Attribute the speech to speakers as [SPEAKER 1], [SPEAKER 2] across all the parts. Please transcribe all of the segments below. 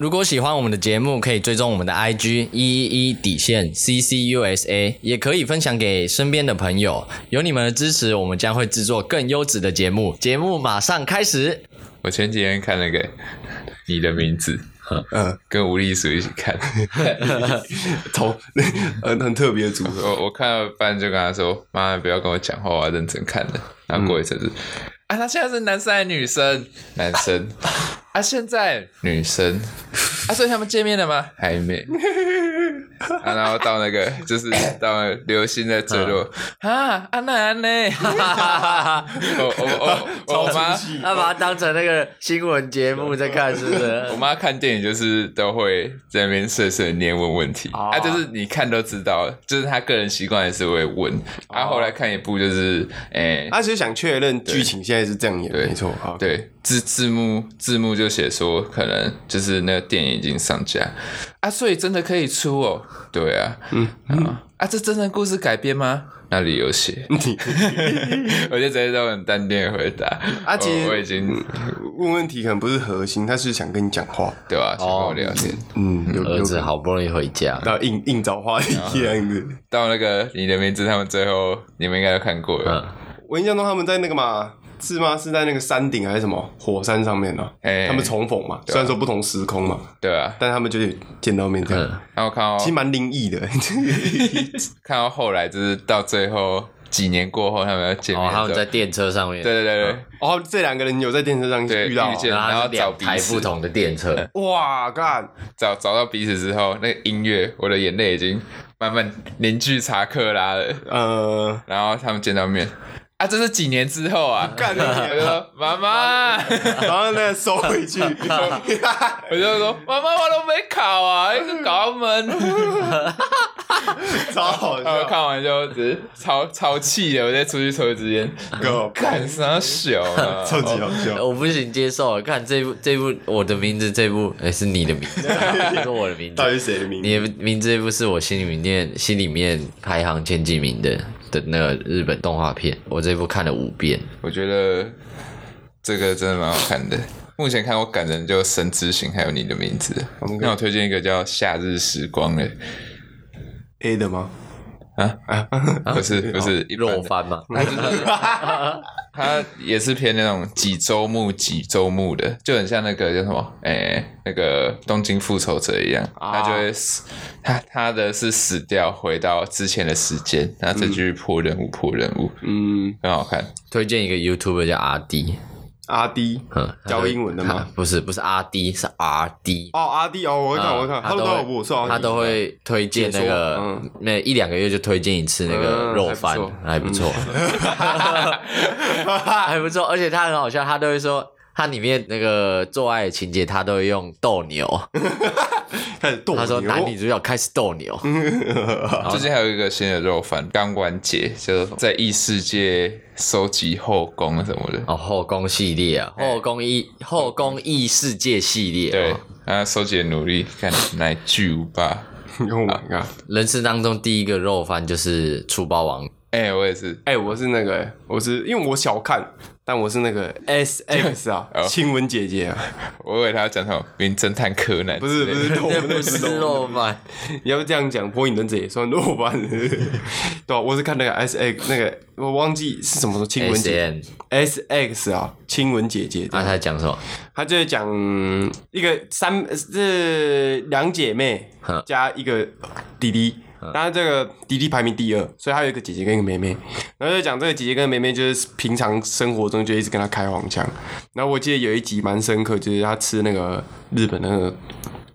[SPEAKER 1] 如果喜欢我们的节目，可以追踪我们的 IG 一一一底线 CCUSA，也可以分享给身边的朋友。有你们的支持，我们将会制作更优质的节目。节目马上开始。
[SPEAKER 2] 我前几天看那个《你的名字》，
[SPEAKER 3] 嗯，
[SPEAKER 2] 跟吴丽淑一起看，
[SPEAKER 3] 头很很特别的组合。
[SPEAKER 2] 我我看到班就跟他说：“妈，不要跟我讲话，我要认真看的。”然后过一阵子，啊，他现在是男生还是女生？男生。啊，现在女生。啊，所以他们见面了吗？还没。啊，然后到那个就是到流星的坠落啊，安娜安呢？我我我 我妈，
[SPEAKER 1] 他把它当成那个新闻节目在看，是不是？
[SPEAKER 2] 我妈看电影就是都会在那边碎碎念问问题，啊，就是你看都知道，就是她个人习惯也是会问。啊，后来看一部就是，诶，
[SPEAKER 3] 她是想确认剧情现在是这样演，没错，
[SPEAKER 2] 对，字字幕字幕就写说可能就是那个电影已经上架。啊，所以真的可以出哦？对啊，嗯啊，啊，这真人故事改编吗？那里有写？我就直接都很淡定的回答。
[SPEAKER 3] 啊，其实
[SPEAKER 2] 我已经
[SPEAKER 3] 问问题可能不是核心，他是想跟你讲话，
[SPEAKER 2] 对吧？想跟我聊天。
[SPEAKER 1] 嗯，儿子好不容易回家，
[SPEAKER 3] 到硬硬找话题这样子。
[SPEAKER 2] 到那个你的名字，他们最后你们应该都看过了。
[SPEAKER 3] 我印象中他们在那个嘛。是吗？是在那个山顶还是什么火山上面呢？他们重逢嘛，虽然说不同时空嘛，
[SPEAKER 2] 对啊，
[SPEAKER 3] 但他们就是见到面这样。
[SPEAKER 2] 然后看到
[SPEAKER 3] 其实蛮灵异的，
[SPEAKER 2] 看到后来就是到最后几年过后，他们要见面，
[SPEAKER 1] 他们在电车上面。
[SPEAKER 2] 对对对对，
[SPEAKER 3] 哦，这两个人有在电车上遇到，
[SPEAKER 2] 然后找
[SPEAKER 1] 台不同的电车。
[SPEAKER 3] 哇，干！
[SPEAKER 2] 找找到彼此之后，那个音乐，我的眼泪已经慢慢凝聚查克拉了。呃，然后他们见到面。啊，这是几年之后啊！
[SPEAKER 3] 干了，
[SPEAKER 2] 我就说妈妈，
[SPEAKER 3] 然后呢收回去，
[SPEAKER 2] 我就说妈妈，我都没考啊，一个肛门，
[SPEAKER 3] 超好笑。
[SPEAKER 2] 看完就只是超超气的，我再出去抽一支烟，干啥小啊？
[SPEAKER 3] 超级好笑，
[SPEAKER 1] 我不行接受。看这部这部我的名字，这部哎是你的名字，是我的名字，
[SPEAKER 3] 到底谁的名字？
[SPEAKER 1] 你的名字这部是我心里面心里面排行前几名的。的那个日本动画片，我这部看了五遍，
[SPEAKER 2] 我觉得这个真的蛮好看的。目前看我感人就《神之行》，还有你的名字。那我推荐一个叫《夏日时光》的
[SPEAKER 3] ，A 的吗？
[SPEAKER 2] 啊啊，不是 不是
[SPEAKER 1] 肉饭吗？
[SPEAKER 2] 它也是偏那种几周目几周目的，就很像那个叫什么，哎，那个东京复仇者一样，他就会死，他他的是死掉，回到之前的时间，然后再继续破任务破任务，嗯，很好看，
[SPEAKER 1] 推荐一个 YouTube 叫阿 D。
[SPEAKER 3] 阿 D，教英文的吗？
[SPEAKER 1] 不是，不是阿 D，是 R D。
[SPEAKER 3] 哦，阿 D 哦，我会看，我会看，他都会，
[SPEAKER 1] 他都会推荐那个，那一两个月就推荐一次那个肉饭，还不错，还不错，而且他很好笑，他都会说。他里面那个做爱的情节，他都会用斗牛，
[SPEAKER 3] 开始斗。
[SPEAKER 1] 他说男女主角开始斗牛。
[SPEAKER 2] 最近还有一个新的肉番，刚完结，就是在异世界收集后宫什么的。
[SPEAKER 1] 哦，后宫系列啊，后宫异后宫异世界系列。
[SPEAKER 2] 对，啊，收集的努力，看来巨无霸。
[SPEAKER 3] Oh my god！
[SPEAKER 1] 人生当中第一个肉番就是粗包王。
[SPEAKER 2] 哎，我也是。
[SPEAKER 3] 哎，我是那个，我是因为我小看。但我是那个 S X 啊，亲吻姐姐啊，
[SPEAKER 2] 我以为他要讲什么名侦探柯南，
[SPEAKER 3] 不是不是，
[SPEAKER 1] 不是肉番，
[SPEAKER 3] 你要不这样讲，火影忍者也算肉番，对我是看那个 S X 那个，我忘记是什么说亲吻姐 S X 啊，亲吻姐姐，
[SPEAKER 1] 那他讲什么？
[SPEAKER 3] 他就是讲一个三是两姐妹加一个弟弟。但是这个弟弟排名第二，所以他有一个姐姐跟一个妹妹。然后就讲这个姐姐跟妹妹就是平常生活中就一直跟他开黄腔。然后我记得有一集蛮深刻，就是他吃那个日本那个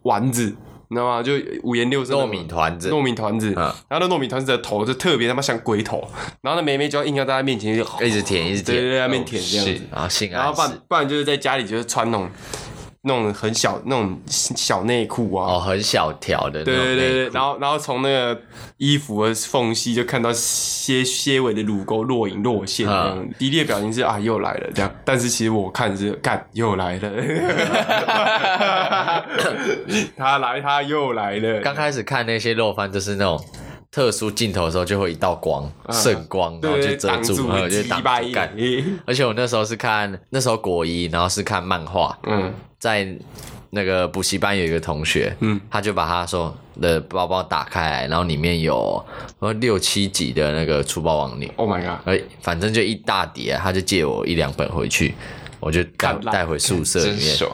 [SPEAKER 3] 丸子，你知道吗？就五颜六色
[SPEAKER 1] 糯米团子，
[SPEAKER 3] 糯米团子。然后那糯米团子的头就特别他妈像龟头。然后那妹妹就要硬要在他面前就
[SPEAKER 1] 一直舔，一直舔，
[SPEAKER 3] 在他面前舔这样子。
[SPEAKER 1] 然后性
[SPEAKER 3] 然后不然不然就是在家里就是穿那种。那种很小那种小内裤啊，
[SPEAKER 1] 哦，很小条的，
[SPEAKER 3] 对对对对，然后然后从那个衣服的缝隙就看到些些微的乳沟若隐若现，这样。迪丽的表情是啊又来了这样，但是其实我看是干又来了，他来他又来了。
[SPEAKER 1] 刚开始看那些肉番，就是那种特殊镜头的时候，就会一道光圣光，然后就遮住，然后就挡住干。而且我那时候是看那时候国一，然后是看漫画，嗯。在那个补习班有一个同学，嗯，他就把他说的包包打开来，然后里面有呃六七集的那个粗暴王女
[SPEAKER 3] ，Oh my god！
[SPEAKER 1] 哎，反正就一大叠，他就借我一两本回去，我就带
[SPEAKER 3] 干烂
[SPEAKER 1] 带回宿舍里面。
[SPEAKER 2] 他。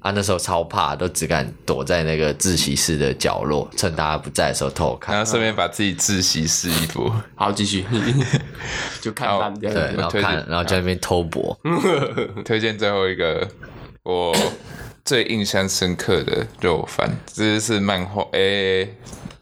[SPEAKER 1] 啊，那时候超怕，都只敢躲在那个自习室的角落，趁大家不在的时候偷看。
[SPEAKER 2] 然后顺便把自己自习室衣服。
[SPEAKER 3] 好，继续，就看
[SPEAKER 2] 好
[SPEAKER 3] 烂掉。
[SPEAKER 1] 对，然后看，然后在那边偷博。
[SPEAKER 2] 推荐最后一个我最印象深刻的肉番，这是漫画诶、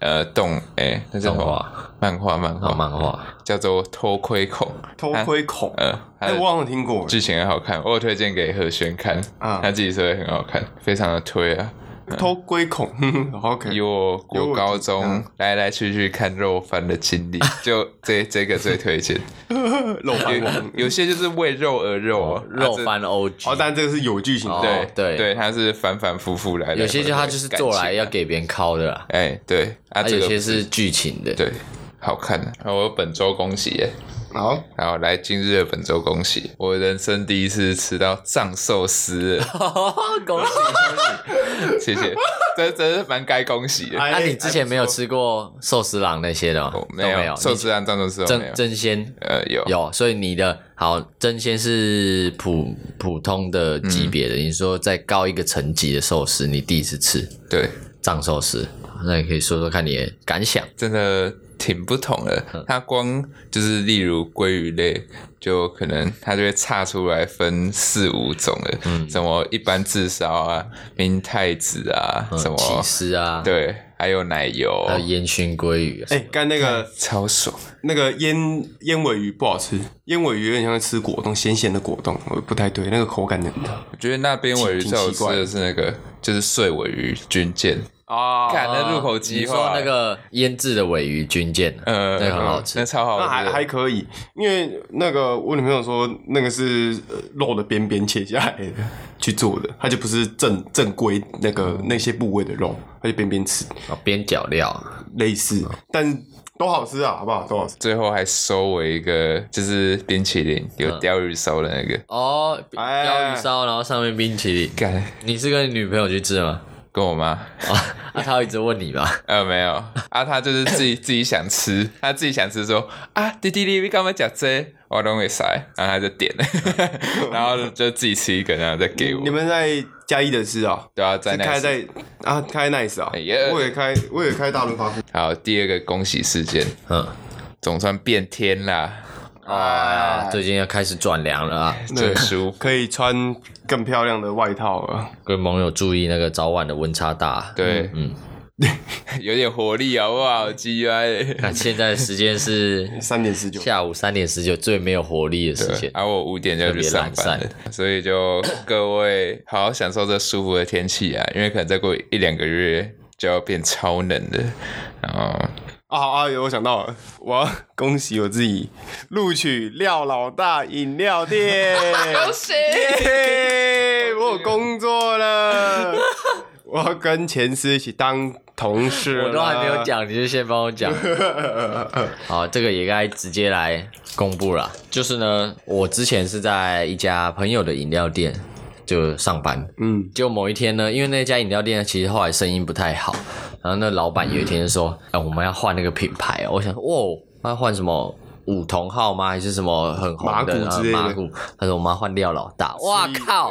[SPEAKER 2] 呃动诶、那叫什么
[SPEAKER 1] 动画？
[SPEAKER 2] 漫画漫画
[SPEAKER 1] 漫画，
[SPEAKER 2] 叫做偷窥孔，
[SPEAKER 3] 偷窥孔，
[SPEAKER 2] 呃，它
[SPEAKER 3] 哎，
[SPEAKER 2] 的
[SPEAKER 3] 我好像听过。
[SPEAKER 2] 剧情很好看，我有推荐给何轩看，
[SPEAKER 3] 啊
[SPEAKER 2] 他自己说也很好看，非常的推啊。
[SPEAKER 3] 偷窥孔。
[SPEAKER 2] 以我国高中
[SPEAKER 3] 嗯
[SPEAKER 2] 来来去去看肉番的经历，就这这个最推荐。
[SPEAKER 3] 肉番王。
[SPEAKER 2] 有些就是为肉而肉
[SPEAKER 1] 肉番 OG，
[SPEAKER 3] 哦，但这个是有剧情
[SPEAKER 1] 哦
[SPEAKER 3] 的。
[SPEAKER 2] 对
[SPEAKER 1] 对
[SPEAKER 2] 对，它是反反复复来来回回，
[SPEAKER 1] 有些就他就是做来要给别人敲的啦，
[SPEAKER 2] 哎对啊，
[SPEAKER 1] 有些是剧情的。
[SPEAKER 2] 对好看的。然后我本周恭喜耶，
[SPEAKER 3] 好，
[SPEAKER 2] 好来今日的本周恭喜，我人生第一次吃到藏寿司。恭喜，
[SPEAKER 1] 恭喜！
[SPEAKER 2] 谢谢，这真是蛮该恭喜的。
[SPEAKER 3] 哎
[SPEAKER 1] 那你之前没有吃过寿司郎那些的吗？没有，
[SPEAKER 2] 寿司郎藏寿司
[SPEAKER 1] 真，真鲜？
[SPEAKER 2] 呃有。
[SPEAKER 1] 有，所以你的好真鲜是普普通的级别的。你说再高一个层级的寿司，你第一次吃
[SPEAKER 2] 对，
[SPEAKER 1] 藏寿司，那你可以说说看你的感想。
[SPEAKER 2] 真的挺不同的。
[SPEAKER 1] 嗯。
[SPEAKER 2] 它光就是例如鲑鱼类，就可能它就会差出来分四五种了，
[SPEAKER 1] 嗯。
[SPEAKER 2] 什么一般炙烧啊、明太子啊，什么
[SPEAKER 1] 起司啊，，
[SPEAKER 2] 对，还有奶油，
[SPEAKER 1] 还有烟熏鲑鱼啊，
[SPEAKER 3] 哎，刚那个
[SPEAKER 2] 超爽。
[SPEAKER 3] 那个烟烟尾鱼不好吃，烟尾鱼有点像吃果冻，咸咸的果冻，我不太对，那个口感很
[SPEAKER 2] 我觉得那边尾鱼最好吃
[SPEAKER 3] 的。
[SPEAKER 2] 是那个，就是碎尾鱼军舰，
[SPEAKER 3] 啊
[SPEAKER 2] 看那入口
[SPEAKER 1] 你
[SPEAKER 2] 即化。
[SPEAKER 1] 说那个腌制的尾鱼军舰，
[SPEAKER 2] 呃，
[SPEAKER 1] 那个很好吃
[SPEAKER 2] 那超好吃，
[SPEAKER 3] 那还还可以，因为那个我女朋友说那个是呃肉的边边切下来的去做的，它就不是正正规那个那些部位的肉，它就边边吃，
[SPEAKER 1] 哦边角料，
[SPEAKER 3] 类似，但都好吃啊，好不好？都好吃。
[SPEAKER 2] 最后还收尾一个，就是冰淇淋有
[SPEAKER 1] 嗯
[SPEAKER 2] 鲷鱼烧的那个，
[SPEAKER 1] 哦，
[SPEAKER 3] 哎
[SPEAKER 1] 鲷鱼烧，然后上面冰淇淋。
[SPEAKER 2] 干
[SPEAKER 1] 你是跟你女朋友去吃的吗？
[SPEAKER 2] 跟我妈。
[SPEAKER 1] 啊，啊她会一直问你吧？
[SPEAKER 2] 呃，没有啊，他就是自己 自己想吃，他自己想吃说啊，弟弟你干嘛讲这？我都会塞，然后他就点了，然后就自己吃一个，然后再给我
[SPEAKER 3] 你。们在嘉义的吃啊？
[SPEAKER 2] 对啊，在
[SPEAKER 3] 开在啊，开 nice 啊
[SPEAKER 2] 哎，
[SPEAKER 3] 我也开，我也开大润发。
[SPEAKER 2] 好，第二个恭喜事件
[SPEAKER 1] 嗯，
[SPEAKER 2] 总算变天啦，
[SPEAKER 1] 啊，最近要开始转凉了啊，
[SPEAKER 2] 真舒服。
[SPEAKER 3] 可以穿更漂亮的外套了。
[SPEAKER 1] 各位盟友注意那个早晚的温差大。
[SPEAKER 2] 对，
[SPEAKER 1] 嗯，
[SPEAKER 2] 有点活力好不好？？G I，。
[SPEAKER 1] 那现在的时间是
[SPEAKER 3] 三点十九，
[SPEAKER 1] 下午三点十九，最没有活力的时间。
[SPEAKER 2] 对而、我五点就要去上班了，所以就各位好好享受这舒服的天气啊，因为可能再过一两个月就要变超冷的。然后
[SPEAKER 3] 啊啊！有我想到了，我要 恭喜我自己录取廖老大饮料店，恭喜！我有工作了，我要跟前司一起当同事了
[SPEAKER 1] 我都还没有，讲，你就先帮我讲。好，这个也该直接来公布了。就是呢，我之前是在一家朋友的饮料店就上班，
[SPEAKER 3] 嗯，
[SPEAKER 1] 就某一天呢，因为那家饮料店其实后来生意不太好，然后那老板有一天就说：“哎、我们要换那个品牌哦。”我想说，哇，他要换什么？五同号吗？还是什么很红的
[SPEAKER 3] 马古之类的？
[SPEAKER 1] 他说我们要换廖老大。哇靠！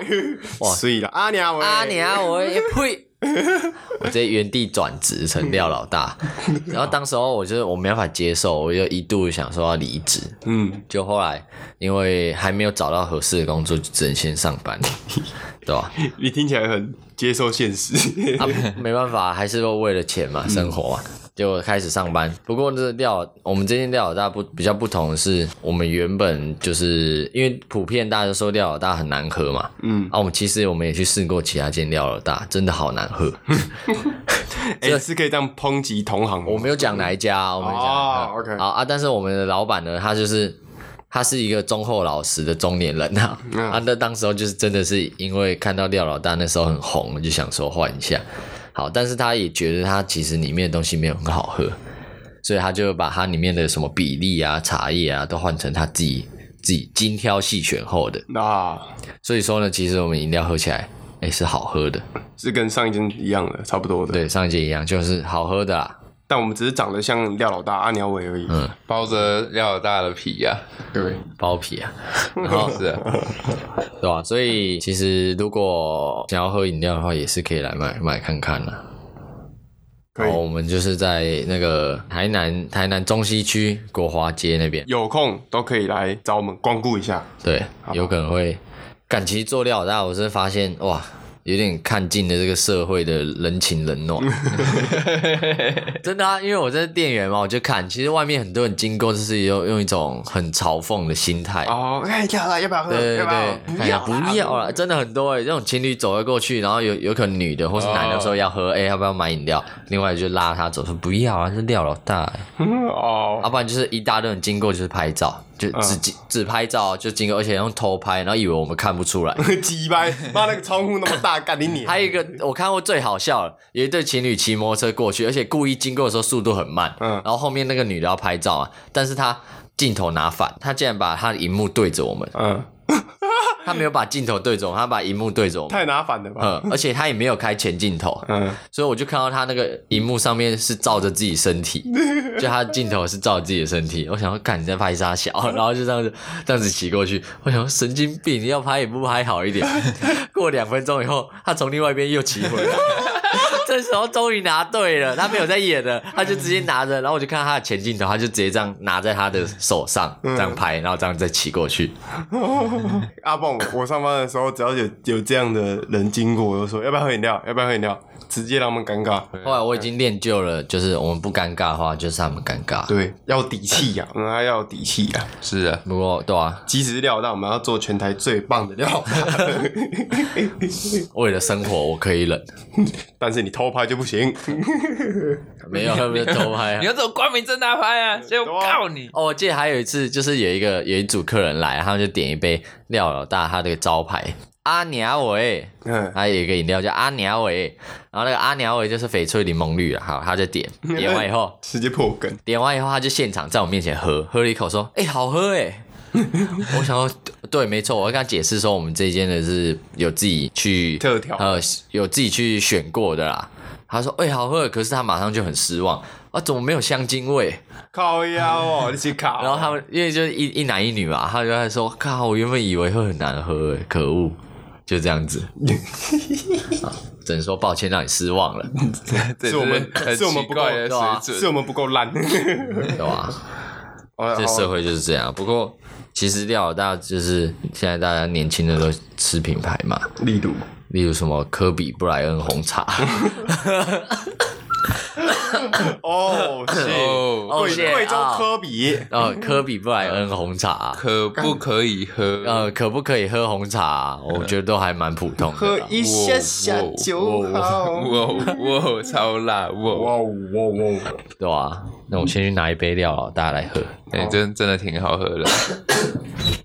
[SPEAKER 1] 哇
[SPEAKER 3] 所以了，阿娘喂，
[SPEAKER 1] 阿娘，我也呸！我直接原地转职成廖老大，然后当时候我就是我没办法接受，我就一度想说要离职，
[SPEAKER 3] 嗯，
[SPEAKER 1] 就后来因为还没有找到合适的工作，就只能先上班，对吧？
[SPEAKER 3] 你听起来很接受现实，
[SPEAKER 1] 啊，没办法，还是为了钱嘛，生活嘛，就开始上班。不过这料，我们这间料老大不比较不同的是，我们原本就是因为普遍大家都说料老大很难喝嘛，
[SPEAKER 3] 嗯，
[SPEAKER 1] 啊，我们其实我们也去试过其他间料老大，真的好难喝。
[SPEAKER 3] 哎，是可以这样抨击同行吗，
[SPEAKER 1] 我没有讲哪一家，我没有讲。
[SPEAKER 3] 哦
[SPEAKER 1] 嗯
[SPEAKER 3] OK
[SPEAKER 1] 好啊，但是我们的老板呢，他就是他是一个忠厚老实的中年人啊。
[SPEAKER 3] 嗯
[SPEAKER 1] 啊，那当时候就是真的是因为看到廖老大那时候很红，就想说换一下。好，但是他也觉得他其实里面的东西没有很好喝，所以他就把它里面的什么比例啊、茶叶啊都换成他自己自己精挑细选后的。
[SPEAKER 3] 那
[SPEAKER 1] 所以说呢，其实我们饮料喝起来，哎、是好喝的。
[SPEAKER 3] 是跟上一间一样的，差不多的。
[SPEAKER 1] 对，上一间一样，就是好喝的啦。
[SPEAKER 3] 但我们只是长得像廖老大、阿鸟伟而已。
[SPEAKER 1] 嗯，
[SPEAKER 2] 包着廖老大的皮呀、
[SPEAKER 3] 对，
[SPEAKER 1] 包皮啊，然 后
[SPEAKER 2] 是啊，
[SPEAKER 1] 对吧、所以其实如果想要喝饮料的话，也是可以来买买看看啦。
[SPEAKER 3] 可以
[SPEAKER 1] 然后我们就是在那个台南台南中西区国华街那边，
[SPEAKER 3] 有空都可以来找我们光顾一下。
[SPEAKER 1] 对，有可能会。赶其实做料大，我是发现哇，有点看尽了这个社会的人情冷暖。真的啊，因为我在店员嘛，我就看，其实外面很多人经过，就是用用一种很嘲讽的心态。
[SPEAKER 3] 哦，哎，要了，要不要喝？
[SPEAKER 1] 对对
[SPEAKER 3] 要不要？
[SPEAKER 1] 不要了，真的很多哎，这种情侣走了过去，然后有有可能女的或是男的说要喝，哎、要不要买饮料？另外就拉他走，说不要啊，这廖老大欸，
[SPEAKER 3] 哦，
[SPEAKER 1] 要不然就是一大堆人经过就是拍照，就只、只拍照就经过，而且用偷拍，然后以为我们看不出来。
[SPEAKER 3] 鸡掰！妈，那个窗户那么大，干你你！
[SPEAKER 1] 还有一个我看过最好笑了，有一对情侣骑摩托车过去，而且故意经过的时候速度很慢，
[SPEAKER 3] 嗯。
[SPEAKER 1] 然后后面那个女的要拍照啊，但是她镜头拿反，她竟然把她的荧幕对着我们，
[SPEAKER 3] 嗯，
[SPEAKER 1] 她没有把镜头对着我们，她把荧幕对准我们，
[SPEAKER 3] 太拿反了吧？
[SPEAKER 1] 嗯，而且他也没有开前镜头，
[SPEAKER 3] 嗯，
[SPEAKER 1] 所以我就看到他那个荧幕上面是照着自己身体，就他的镜头是照着自己的身体，我想要看你在拍啥小，然后就这样子这样子骑过去，我想说神经病，你要拍也不拍好一点。过两分钟以后，他从另外一边又骑回来。这时候终于拿对了，他没有在演了，他就直接拿着，然后我就看到他的前镜头，他就直接这样拿在他的手上，这样拍，然后这样再骑过去。
[SPEAKER 3] 阿蹦，我上班的时候，只要有有这样的人经过，我就说要不要喝饮料？要不要喝饮料？直接让他们尴尬。
[SPEAKER 1] 后来我已经练就了，就是我们不尴尬的话，就是他们尴尬。
[SPEAKER 3] 对，要底气呀，我们还要有底气呀。
[SPEAKER 2] 是啊，
[SPEAKER 1] 不过对啊，
[SPEAKER 3] 即使是料，但我们要做全台最棒的料。
[SPEAKER 1] 为了生活我可以忍，
[SPEAKER 3] 但是你偷拍就不行。
[SPEAKER 1] 没有没有偷拍啊
[SPEAKER 2] 你。要怎么光明正大拍啊？所以我告你，
[SPEAKER 1] 哦，我记得还有一次，就是有一个有一组客人来，他们就点一杯廖老大他的招牌阿鸟尾，
[SPEAKER 3] 嗯，
[SPEAKER 1] 还有一个饮料叫阿鸟尾，然后那个阿鸟尾就是翡翠柠檬绿啊，好，他就点，点完以后，
[SPEAKER 3] 直接破梗。
[SPEAKER 1] 点完以后他就现场在我面前喝，喝了一口说，哎、好喝哎。我想说，对，没错，我跟他解释说，我们这间的是有自己去
[SPEAKER 3] 特调
[SPEAKER 1] 呃，有自己去选过的啦。他说，哎、好喝，可是他马上就很失望，啊，怎么没有香精味？
[SPEAKER 3] 靠腰哦，你去烤。
[SPEAKER 1] 然后他们因为就是一一男一女嘛，他就在说：“靠，我原本以为会很难喝，哎，可恶！”就这样子，啊只能说抱歉让你失望了，
[SPEAKER 3] 是我们是我们不够
[SPEAKER 2] 奇怪的
[SPEAKER 1] 对啊
[SPEAKER 2] 水准。
[SPEAKER 3] 是我们不够烂。
[SPEAKER 1] 对吧？
[SPEAKER 3] 哦
[SPEAKER 1] 这社会就是这样。不过其实廖老大就是现在大家年轻人都吃品牌嘛，
[SPEAKER 3] 例如。
[SPEAKER 1] 例如什么科比布莱恩红茶，
[SPEAKER 3] 哦，是
[SPEAKER 2] 哦，
[SPEAKER 3] 贵贵州
[SPEAKER 1] 啊
[SPEAKER 3] 科比。
[SPEAKER 1] 哦，科比布莱恩红茶，
[SPEAKER 2] 可不可以喝？
[SPEAKER 1] 呃，可不可以喝红茶？我觉得都还蛮普通的。
[SPEAKER 3] 喝一下下就好。
[SPEAKER 2] 哇哇，超辣哇！
[SPEAKER 3] 哇哇哇！
[SPEAKER 1] 对啊，那我先去拿一杯廖老大来喝。
[SPEAKER 2] 哎、真真的挺好喝的。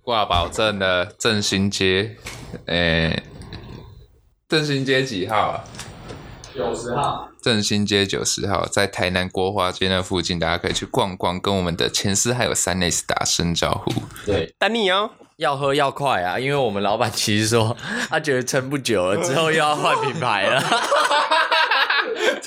[SPEAKER 2] 挂保证的振兴街，哎、振兴街几号啊？
[SPEAKER 1] 九十号，
[SPEAKER 2] 振兴街九十号，在台南国华街那附近，大家可以去逛逛，跟我们的前司还有三内斯打声招呼。
[SPEAKER 1] 对，
[SPEAKER 3] 丹尼哦，
[SPEAKER 1] 要喝要快啊，因为我们老板其实说他觉得撑不久了，之后又要换品牌了。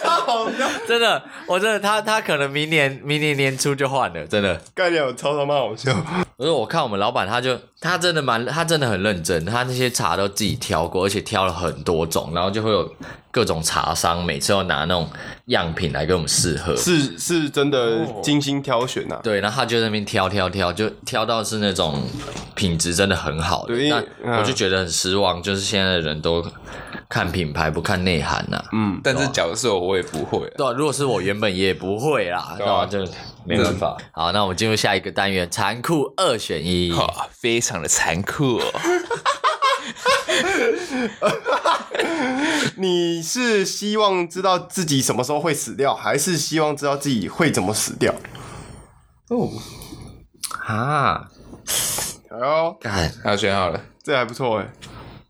[SPEAKER 3] 超好笑，
[SPEAKER 1] 真的，我真的他他可能明年明年年初就换了，真的。
[SPEAKER 3] 概念我超他妈好笑。
[SPEAKER 1] 可是我看我们老板，他就他真的蛮他真的很认真，他那些茶都自己挑过，而且挑了很多种，然后就会有各种茶商每次都拿那种样品来给我们试喝。
[SPEAKER 3] 是是真的精心挑选呐、啊。
[SPEAKER 1] 对，然后他就在那边挑挑挑，就挑到是那种品质真的很好的。
[SPEAKER 3] 对
[SPEAKER 1] 但
[SPEAKER 3] 嗯
[SPEAKER 1] 我就觉得很失望，就是现在的人都看品牌不看内涵呐、
[SPEAKER 3] 嗯，
[SPEAKER 2] 但是假如是我，我也不会、啊。
[SPEAKER 1] 对、啊，如果是我原本也不会啦，对吧、就没办法。好，那我们进入下一个单元，残酷二选一。
[SPEAKER 2] 哈，非常的残酷、哦。
[SPEAKER 3] 你是希望知道自己什么时候会死掉，还是希望知道自己会怎么死掉？哦，
[SPEAKER 1] 啊，
[SPEAKER 3] 哎呦，
[SPEAKER 1] 干，
[SPEAKER 2] 好，选好了。
[SPEAKER 3] 这还不错哎。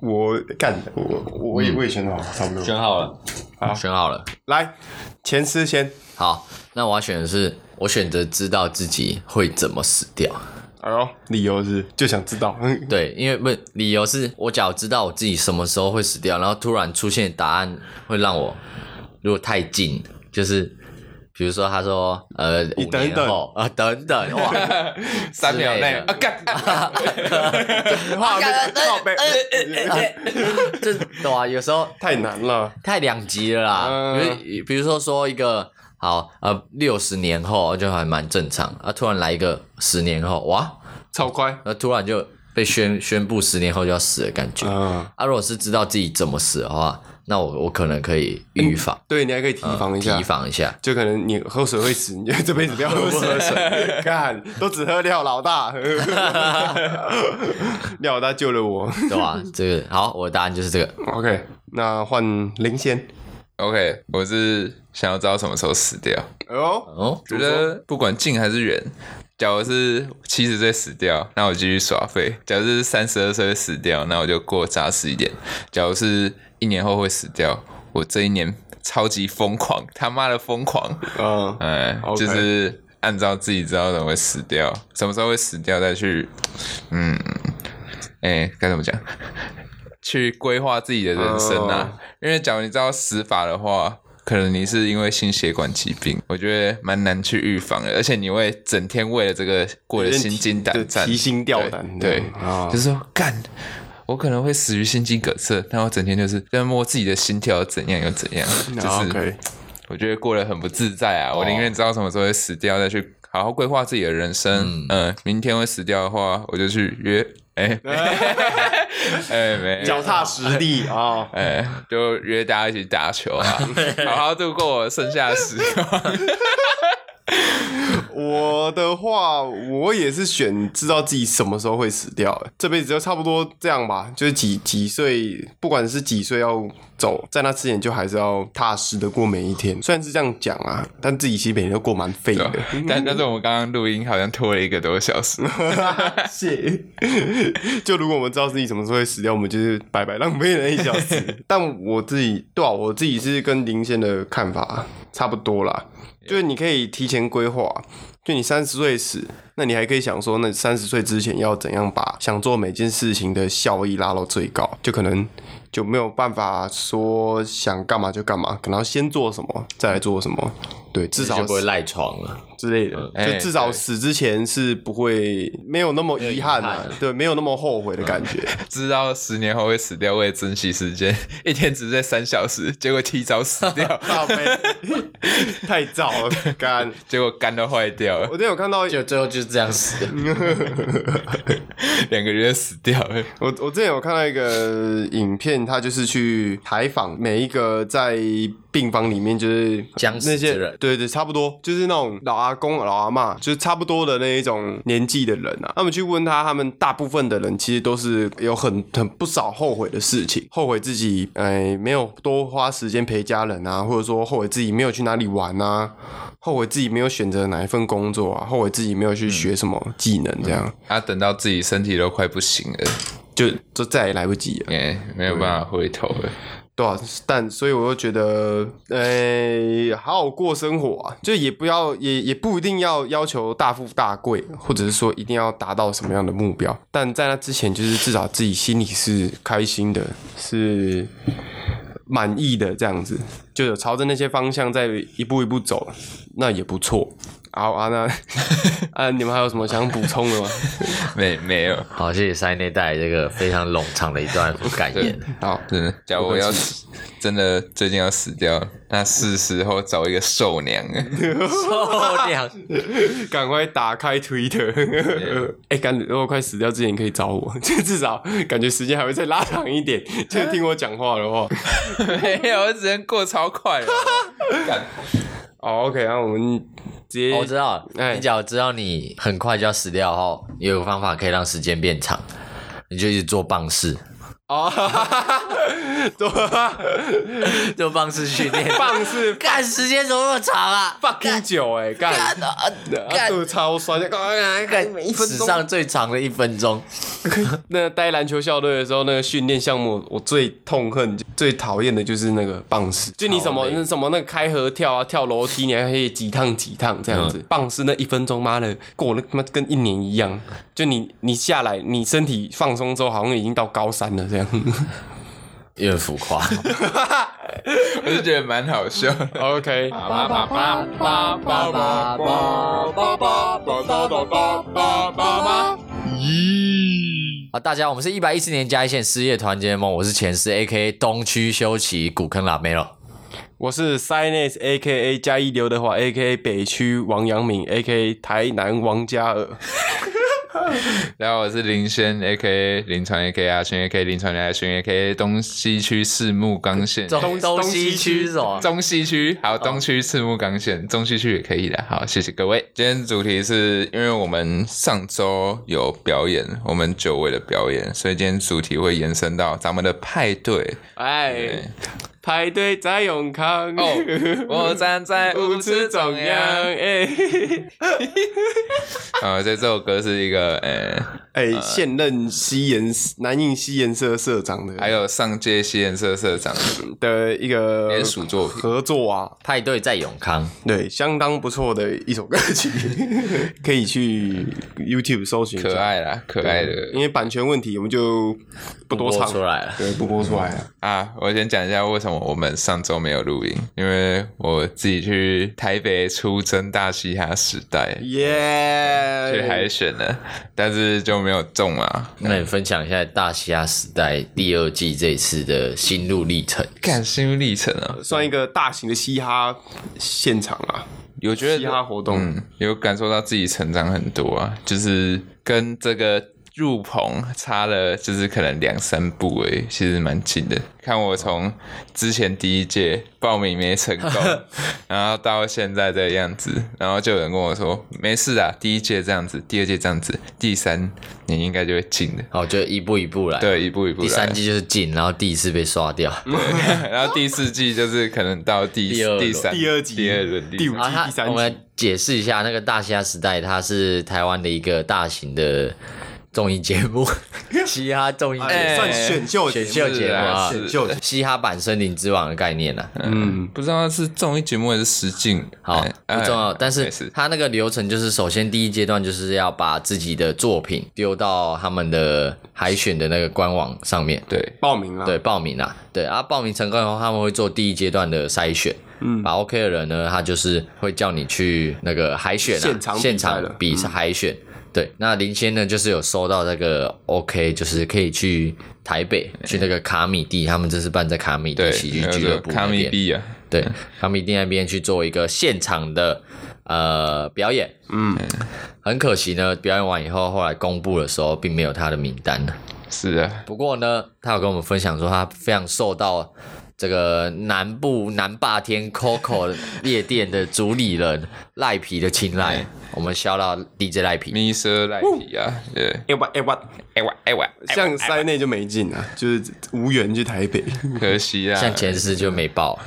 [SPEAKER 3] 我干，我我也我也选好，差不多。
[SPEAKER 1] 选好了，
[SPEAKER 3] 好
[SPEAKER 1] 选好了。
[SPEAKER 3] 来，前司先。
[SPEAKER 1] 好，那我要选的是，我选择知道自己会怎么死掉。
[SPEAKER 3] 哎呦，理由是就想知道，
[SPEAKER 1] 对，因为不理由是我假如知道我自己什么时候会死掉，然后突然出现答案会让我如果太近，就是比如说他说呃五年
[SPEAKER 3] 你等等。
[SPEAKER 1] 后啊等等 哇，
[SPEAKER 2] 三秒内。啊干，
[SPEAKER 3] 画面靠背。
[SPEAKER 1] 这对啊，有时候
[SPEAKER 3] 太难了。
[SPEAKER 1] 太两极了啦。
[SPEAKER 3] 嗯。
[SPEAKER 1] 比如比如说说一个好呃六十年后就还蛮正常。啊，突然来一个十年后哇，
[SPEAKER 3] 超快，
[SPEAKER 1] 那突然就被宣宣布十年后就要死的感觉。
[SPEAKER 3] 嗯，
[SPEAKER 1] 啊，如果是知道自己怎么死的话，那我我可能可以预防、
[SPEAKER 3] 对你还可以提防一下，
[SPEAKER 1] 提防一下。
[SPEAKER 3] 就可能你喝水会死，你就这辈子不要 喝水，看都只喝廖老大，廖老大救了我。
[SPEAKER 1] 对吧？这个好，我的答案就是这个。
[SPEAKER 3] OK，那换林先。
[SPEAKER 2] OK，我是想要知道什么时候死掉。
[SPEAKER 3] 哎呦，
[SPEAKER 1] 哦，
[SPEAKER 2] 觉得不管近还是远，假如是七十岁死掉，那我继续耍废；假如是三十二岁死掉，那我就过扎实一点；假如是一年后会死掉，我这一年超级疯狂，他妈的疯狂，
[SPEAKER 3] 嗯，
[SPEAKER 2] 嗯
[SPEAKER 3] ，OK。
[SPEAKER 2] 就是按照自己知道的会死掉，什么时候会死掉再去，嗯，哎、该怎么讲？去规划自己的人生啊。因为假如你知道死法的话，可能你是因为心血管疾病，我觉得蛮难去预防的，而且你会整天为了这个过得心惊胆战，
[SPEAKER 3] 提心吊胆
[SPEAKER 2] 对，就是说干。我可能会死于心肌梗塞，但我整天就是在摸自己的心跳怎样又怎样，就是、我觉得过得很不自在啊！我宁愿知道什么时候会死掉，再去好好规划自己的人生。嗯、明天会死掉的话，我就去约，哎、哎、没，
[SPEAKER 3] 脚踏实地啊。
[SPEAKER 2] 哎、就约大家一起打球啊，好好度过我剩下的时光。
[SPEAKER 3] 我的话，我也是选知道自己什么时候会死掉，欸这辈子就差不多这样吧，就是几几岁，不管是几岁要走，在那之前就还是要踏实的过每一天。虽然是这样讲啊，但自己其实每天都过蛮废的。
[SPEAKER 2] 但但是我们刚刚录音好像拖了一个多小时，
[SPEAKER 3] 谢。就如果我们知道自己什么时候会死掉，我们就是白白浪费了一小时。但我自己对啊，我自己是跟林先的看法差不多啦，就是你可以提前规划。就你三十岁时，那你还可以想说，那三十岁之前要怎样把想做每件事情的效益拉到最高？就可能就没有办法说想干嘛就干嘛，可能要先做什么，再来做什么。对，至少
[SPEAKER 1] 不会赖床了。
[SPEAKER 3] 之类的，
[SPEAKER 2] 哎
[SPEAKER 3] 就至少死之前是不会没有那么遗憾啊对，没有那么后悔的感觉。
[SPEAKER 2] 知道十年后会死掉，为了珍惜时间，一天只睡三小时，结果提早死掉，
[SPEAKER 3] 太早了，肝。
[SPEAKER 2] 结果肝都坏掉了
[SPEAKER 3] 我，之前有看到，
[SPEAKER 1] 就最后就是这样死的。
[SPEAKER 2] 两个人死掉了。
[SPEAKER 3] 我我之前有看到一个影片，他就是去采访每一个在病房里面，就是那些
[SPEAKER 1] 之人
[SPEAKER 3] 对对，差不多就是那种老阿公、老阿妈，就是差不多的那一种年纪的人啊。他们去问他，他们大部分的人其实都是有很很不少后悔的事情，后悔自己哎没有多花时间陪家人啊，或者说后悔自己没有去哪里玩啊，后悔自己没有选择哪一份工作啊，后悔自己没有去学什么技能，这样、
[SPEAKER 2] 他等到自己身体都快不行了，
[SPEAKER 3] 就就再也来不及了。
[SPEAKER 2] 也没有办法回头了。
[SPEAKER 3] 对啊，但所以我就觉得，呃，好好过生活啊，就也不要，也也不一定要要求大富大贵，或者是说一定要达到什么样的目标，但在那之前，就是至少自己心里是开心的，是满意的这样子，就有朝着那些方向在一步一步走，那也不错。好啊，那 啊，你们还有什么想补充的吗？
[SPEAKER 2] 没没有，
[SPEAKER 1] 好，谢谢塞内带来这个非常冗长的一段感言。
[SPEAKER 3] 好，
[SPEAKER 2] 真的。假如我要死真的最近要死掉，那是时候找一个兽娘了。
[SPEAKER 1] 受娘，
[SPEAKER 3] 赶快打开 Twitter，哎、赶如果快死掉之前可以找我，就至少感觉时间还会再拉长一点，就听我讲话的话。
[SPEAKER 2] 没有，我只能过超快了。干
[SPEAKER 3] 哦，OK，那我们直接、
[SPEAKER 1] 哦我知道你只要知道你很快就要死掉后，有个方法可以让时间变长，你就一直做棒式。
[SPEAKER 3] 哦，对，
[SPEAKER 1] 就棒式训练，
[SPEAKER 3] 棒式
[SPEAKER 1] 干时间怎么那么长啊
[SPEAKER 3] ？fucking 久哎，干，
[SPEAKER 1] 干啊！
[SPEAKER 3] 啊
[SPEAKER 1] 干
[SPEAKER 3] 肚超酸，就干干一分钟。
[SPEAKER 1] 史上最长的一分钟，
[SPEAKER 3] 那待篮球校队的时候，那个训练项目我最痛恨、最讨厌的就是那个棒式。就你什么那什么那个开合跳啊、跳楼梯，你还可以几趟几趟这样子。
[SPEAKER 1] 嗯
[SPEAKER 3] 棒式那一分钟，妈的，过了他妈跟一年一样。就你你下来，你身体放松之后，好像已经到高三了这样。
[SPEAKER 1] 有点浮夸。
[SPEAKER 2] 我就觉得蛮好笑的。
[SPEAKER 3] OK，
[SPEAKER 2] 叭叭叭叭叭叭
[SPEAKER 1] 啊，大家，我们是一百一十年加一线失业团结盟，我是前师 A K 东区修齐古坑拉梅了。
[SPEAKER 3] 我是 s i n e s A K A 加一刘德华 A K A 北区王阳明 A K A 台南王嘉尔。
[SPEAKER 2] 然后我是林轩，A K A 林传 A K A 阿轩 A K A 林传阿轩 A K A 东西区赤木刚线。
[SPEAKER 1] 东东西区是什么？
[SPEAKER 2] 中西区，还有东区赤木刚线，中西区也可以的。好，谢谢各位。今天主题是因为我们上周有表演，我们久违的表演，所以今天主题会延伸到咱们的派对。
[SPEAKER 3] 哎，排队在永康
[SPEAKER 2] 哦，我站在舞池中央。
[SPEAKER 3] 哎
[SPEAKER 2] 呃，这这首歌是一个呃，
[SPEAKER 3] 哎，现任西研南印西研社社长的，
[SPEAKER 2] 还有上届西研社社长
[SPEAKER 3] 的一个
[SPEAKER 2] 联署作品。
[SPEAKER 3] 合作啊，
[SPEAKER 1] 派对在永康，
[SPEAKER 3] 对，相当不错的一首歌曲，可以去 YouTube 搜寻
[SPEAKER 2] 可，爱啦，可爱的
[SPEAKER 3] 因为版权问题，我们就不多
[SPEAKER 1] 播
[SPEAKER 3] 唱
[SPEAKER 1] 出来了。
[SPEAKER 3] 对，不播出来了。
[SPEAKER 2] 啊！我先讲一下为什么我们上周没有录音，因为我自己去台北出征大嘻哈时代，
[SPEAKER 3] 耶！
[SPEAKER 2] 去海选了，但是就没有中啊。
[SPEAKER 1] 那你分享一下《大嘻哈时代》第二季这一次的心路历程。
[SPEAKER 2] 干心路历程啊，
[SPEAKER 3] 算一个大型的嘻哈现场啊，
[SPEAKER 2] 有觉得
[SPEAKER 3] 嘻哈活动。
[SPEAKER 2] 嗯，有感受到自己成长很多啊，就是跟这个入棚差了，就是可能两三步诶，其实蛮近的。看我从之前第一届报名没成功，然后到现在这个样子，然后就有人跟我说没事啊，第一届这样子，第二届这样子，第三你应该就会进的。
[SPEAKER 1] 哦，就一步一步来。，
[SPEAKER 2] 对，一步一步来。
[SPEAKER 1] 第三季就是进，然后第一次被刷掉。
[SPEAKER 2] 然后第四季就是可能到第
[SPEAKER 1] 第
[SPEAKER 2] 第三、
[SPEAKER 3] 第二季
[SPEAKER 2] 第二轮、
[SPEAKER 3] 第五
[SPEAKER 1] 然后它
[SPEAKER 3] 季第三
[SPEAKER 1] 我们
[SPEAKER 3] 季，
[SPEAKER 1] 解释一下，那个《大西亚时代》它是台湾的一个大型的综艺节目，嘻哈综艺节
[SPEAKER 3] 哎，
[SPEAKER 1] 目，
[SPEAKER 3] 算选秀节目
[SPEAKER 1] 选秀节目啊，
[SPEAKER 3] 选秀
[SPEAKER 1] 嘻哈版《森林之王》的概念呢、啊。
[SPEAKER 3] 嗯，
[SPEAKER 2] 不知道是综艺节目还是实境。
[SPEAKER 1] 好，
[SPEAKER 2] 哎
[SPEAKER 1] 不重要，
[SPEAKER 2] 哎
[SPEAKER 1] 但是
[SPEAKER 2] 没事。
[SPEAKER 1] 它那个流程就是，首先第一阶段就是要把自己的作品丢到他们的海选的那个官网上面，
[SPEAKER 2] 对，
[SPEAKER 3] 报名啊，
[SPEAKER 1] 对，报名啊，对啊，报名成功以后，他们会做第一阶段的筛选。嗯，把 OK 的人呢，他就是会叫你去那个海选啊，
[SPEAKER 3] 现场比赛
[SPEAKER 1] 现场比赛海选。对，那林先呢，就是有收到那个 OK，就是可以去台北去那个卡米蒂，他们这是办在卡米蒂
[SPEAKER 2] 对，
[SPEAKER 1] 喜剧俱乐部
[SPEAKER 2] 卡。米蒂啊，
[SPEAKER 1] 对，卡米蒂那边去做一个现场的呃表演。
[SPEAKER 3] 嗯，
[SPEAKER 1] 很可惜呢，表演完以后，后来公布的时候，并没有他的名单呢。
[SPEAKER 2] 是啊，
[SPEAKER 1] 不过呢，他有跟我们分享说，他非常受到这个南部南霸天 Coco 夜店的主理人赖皮的青睐。我们笑到 DJ 赖皮，
[SPEAKER 2] 咪蛇赖皮啊，对，
[SPEAKER 3] 哎哇哎哇，
[SPEAKER 2] 哎哇哎哇，
[SPEAKER 3] 像塞内就没进啊，就是无缘去台北，
[SPEAKER 2] 可惜啊，
[SPEAKER 1] 像前世就没报。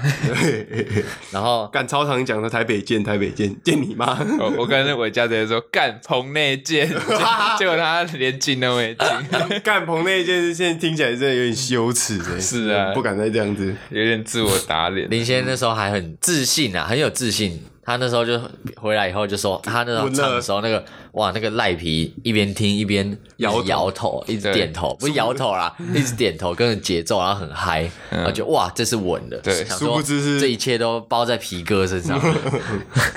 [SPEAKER 1] 然后
[SPEAKER 3] 干超常讲的台北见台北见，见你妈！
[SPEAKER 2] 我我跟我家直接说干棚内见，结果他连进都没进，
[SPEAKER 3] 干棚那一件事，现在听起来真的有点羞耻哎，
[SPEAKER 2] 是啊。
[SPEAKER 3] 不敢再这样子。
[SPEAKER 2] 有点自我打脸。
[SPEAKER 1] 林先生那时候还很自信啊，很有自信。他那时候就回来以后就说，他那时候唱的时候，那个哇，那个赖皮一边听一边摇摇头，一直
[SPEAKER 2] 对。
[SPEAKER 1] 点头，不是摇头啦，一直点头，跟着节奏，然后很嗨，然后就哇，这是稳的。
[SPEAKER 2] 对
[SPEAKER 1] 想说
[SPEAKER 3] 殊不知是
[SPEAKER 1] 这一切都包在皮哥身上。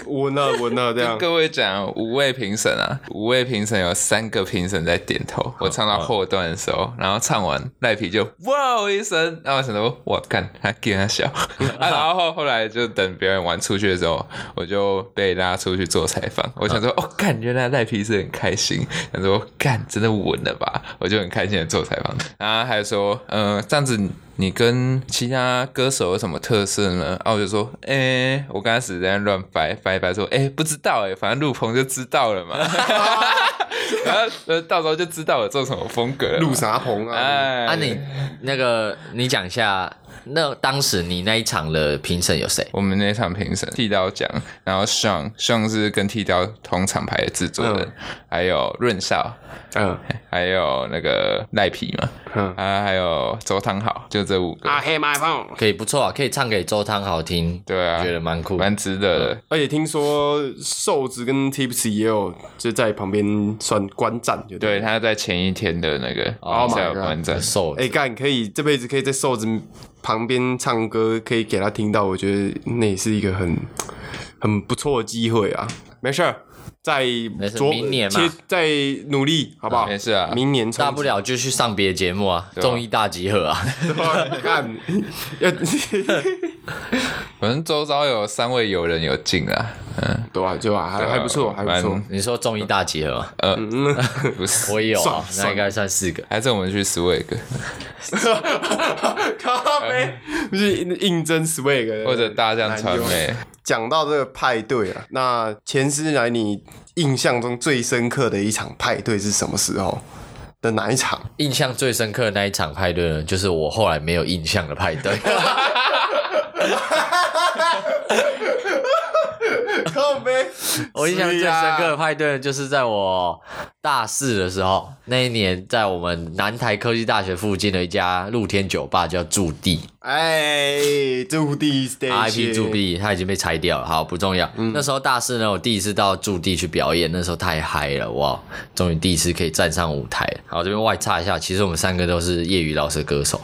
[SPEAKER 3] 稳了稳了这样，
[SPEAKER 2] 各位讲五位评审啊，五位评审有三个评审在点头。我唱到后段的时候，然后唱完赖皮就哇一声，然后我想说，我干他给他笑。啊，然后后后来就等表演完出去的时候，我就被拉出去做采访。我想说，哦，干，原来赖皮是很开心。想说，干，真的稳了吧？我就很开心的做采访。然后还说，嗯，这样子你跟其他歌手有什么特色呢？啊，我就说，哎、我刚开始在那乱掰掰掰说，哎、不知道哎、反正录棚就知道了嘛。然后呃，到时候就知道我做什么风格。
[SPEAKER 3] 录啥棚啊？
[SPEAKER 2] 哎，
[SPEAKER 1] 啊你，那个你讲一下，那当时你那一场的评审有谁？
[SPEAKER 2] 我们那一场评审剃刀奖，然后 Sean Sean 是跟剃刀同厂牌的制作人，
[SPEAKER 3] 嗯
[SPEAKER 2] 还有润少，
[SPEAKER 3] 嗯
[SPEAKER 2] 还有那个赖皮嘛，
[SPEAKER 3] 嗯
[SPEAKER 2] 啊，还有周汤好，就这五个，
[SPEAKER 3] 啊黑麦棒。
[SPEAKER 1] 可以不错啊，可以唱给周汤好听，
[SPEAKER 2] 对啊，
[SPEAKER 1] 觉得蛮酷。
[SPEAKER 2] 蛮值得的。
[SPEAKER 3] 而且听说瘦子跟 Tipsy 也有就在旁边算观战，就
[SPEAKER 2] 对，他在前一天的那个
[SPEAKER 3] Oh
[SPEAKER 2] 赛
[SPEAKER 3] my
[SPEAKER 2] 有
[SPEAKER 3] God
[SPEAKER 2] 观战，
[SPEAKER 1] 瘦
[SPEAKER 3] 哎干可以这辈子可以在瘦子旁边唱歌，可以给他听到，我觉得那也是一个很很不错的机会啊。没事儿，在
[SPEAKER 1] 明年嘛。
[SPEAKER 3] 切在努力，好不好？
[SPEAKER 2] 没事啊。
[SPEAKER 3] 明年
[SPEAKER 1] 大不了就去上别的节目啊，综艺大集合啊。
[SPEAKER 3] 干要
[SPEAKER 2] 反正周遭有三位友人有进啊，嗯，
[SPEAKER 3] 对啊，对啊，还还不错，还不错。
[SPEAKER 1] 你说综艺大集合
[SPEAKER 3] 嗯，
[SPEAKER 2] 不是，
[SPEAKER 1] 我也有那应该算四个。
[SPEAKER 2] 还是我们去 Swag，
[SPEAKER 3] 咖啡不是应征 swag
[SPEAKER 2] 或者大象传媒，
[SPEAKER 3] 讲到这个派对啊，那前师来你印象中最深刻的一场派对是什么时候的哪一场？
[SPEAKER 1] 印象最深刻的那一场派对呢，就是我后来没有印象的派对。
[SPEAKER 3] 靠呗，
[SPEAKER 1] 我印象最深刻的派对，就是在我大四的时候，那一年在我们南台科技大学附近的一家露天酒吧叫驻地
[SPEAKER 3] 哎，驻地 station
[SPEAKER 1] RIP 驻地，它已经被拆掉了，好不重要。那时候大四呢，我第一次到驻地去表演，那时候太嗨了，哇！终于第一次可以站上舞台。好，这边外插一下，其实我们三个都是业余老师歌手。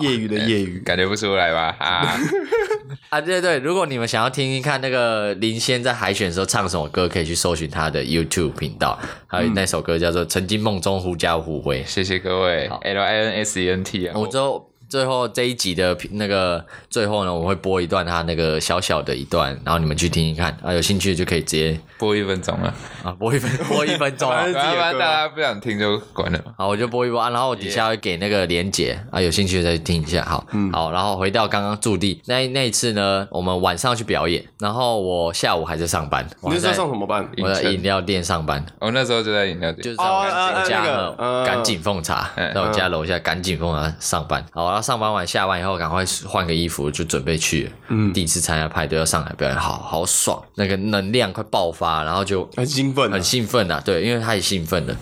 [SPEAKER 3] 业余的业余，
[SPEAKER 2] 感觉不出来吧？啊，
[SPEAKER 1] 啊，对对，如果你们想要听听看那个林仙在海选的时候唱什么歌，可以去搜寻他的 YouTube 频道，还有那首歌叫做《曾经梦中狐假虎威》。
[SPEAKER 2] 谢谢各位
[SPEAKER 1] 好
[SPEAKER 2] ，L I N S E N T 啊，
[SPEAKER 1] 我最后最后这一集的那个最后呢，我会播一段他那个小小的一段，然后你们去听听看啊，有兴趣的就可以直接
[SPEAKER 2] 播一分钟了，
[SPEAKER 1] 啊播一分 播一分钟啊
[SPEAKER 3] 反。正
[SPEAKER 2] 大家不想听就关了。
[SPEAKER 1] 好，我就播一播啊，然后我底下会给那个连结啊，有兴趣的再去听一下。好，好，然后回到刚刚驻地那那一次呢，我们晚上去表演，然后我下午还在上班，我
[SPEAKER 3] 你那时候
[SPEAKER 1] 在
[SPEAKER 3] 上什么班？
[SPEAKER 1] 我在饮料店上班，
[SPEAKER 2] 我那时候就在饮料店，
[SPEAKER 1] 就是在我家
[SPEAKER 3] 那个呃
[SPEAKER 1] 赶紧奉茶，
[SPEAKER 2] 嗯
[SPEAKER 1] 在我家楼下赶紧奉茶上班。好，然后上班完下班以后，赶快换个衣服就准备去。嗯，第一次参加派对要上来表演，好好爽，那个能量快爆发，然后就
[SPEAKER 3] 很兴奋啊。
[SPEAKER 1] 很，兴奋啊，对，因为太兴奋了。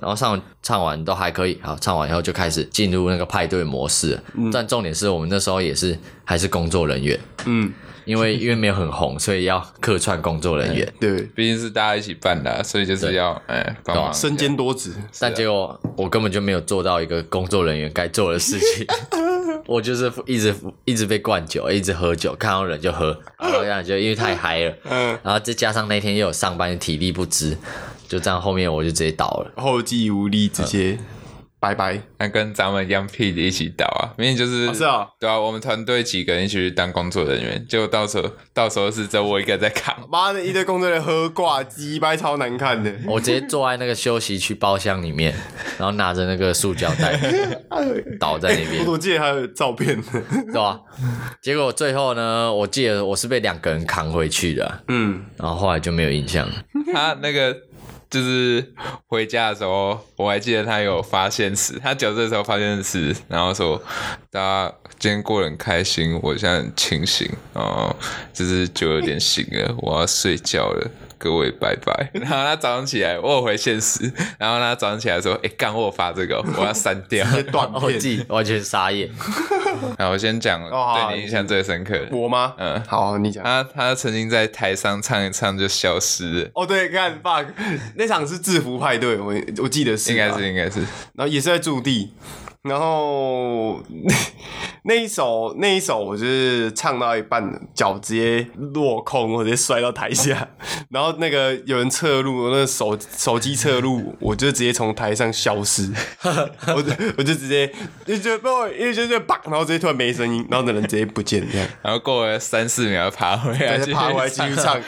[SPEAKER 1] 然后上唱完都还可以，好，唱完以后就开始进入那个派对模式了。但重点是我们那时候也是还是工作人员，
[SPEAKER 3] 嗯，
[SPEAKER 1] 因为因为没有很红，所以要客串工作人员。
[SPEAKER 3] 对，
[SPEAKER 2] 毕竟是大家一起办的啊，所以就是要哎帮忙。
[SPEAKER 3] 身兼多职，
[SPEAKER 1] 但结果我根本就没有做到一个工作人员该做的事情，我就是一直一直被灌酒，一直喝酒，看到人就喝，然后这样就因为太嗨了，
[SPEAKER 3] 嗯，
[SPEAKER 1] 然后再加上那天又有上班，体力不支，就这样后面我就直接倒了。
[SPEAKER 3] 后继无力，直接拜拜。
[SPEAKER 2] 那跟咱们 Young P 一起倒啊，明明就是、
[SPEAKER 3] 哦是啊
[SPEAKER 2] 对啊，我们团队几个人一起去当工作人员，结果到时候到时候是只有我一个在扛。
[SPEAKER 3] 妈的，一堆工作人员喝挂，鸡掰超难看的。
[SPEAKER 1] 我直接坐在那个休息区包厢里面，然后拿着那个塑胶袋倒在那边
[SPEAKER 3] 我，怎么记得还有照片呢？
[SPEAKER 1] 对吧、结果最后呢，我记得我是被两个人扛回去的啊、
[SPEAKER 3] 嗯，
[SPEAKER 1] 然后后来就没有印象了。
[SPEAKER 2] 他那个就是回家的时候，我还记得他有发现词，他酒醉的时候发现词，然后说大家今天过得很开心，我现在很清醒，啊，就是酒有点醒了，我要睡觉了。各位拜拜。然后他早上起来，我有回现实，然后他早上起来说：“哎、干我有发这个哦，我要删掉。
[SPEAKER 3] 断片。
[SPEAKER 1] 完全傻眼。”
[SPEAKER 2] 然后我先讲对你印象最深刻的，
[SPEAKER 3] 我吗？
[SPEAKER 2] 嗯
[SPEAKER 3] 好，你讲。
[SPEAKER 2] 他他曾经在台上唱一唱就消失了，
[SPEAKER 3] 哦，对，看 bug 那场是制服派对，我我记得是啊，
[SPEAKER 2] 应该是应该是，
[SPEAKER 3] 然后也是在驻地，然后那 一首那一首我就是唱到一半，脚直接落空，我直接摔到台下，然后那个有人侧录，那个手手机侧录，我就直接从台上消失，我就我就直接就就不因为就是啪，然后直接突然没声音，然后那人直接不见这样。
[SPEAKER 2] 然后过了三四秒爬回来，
[SPEAKER 3] 再爬回来继续唱，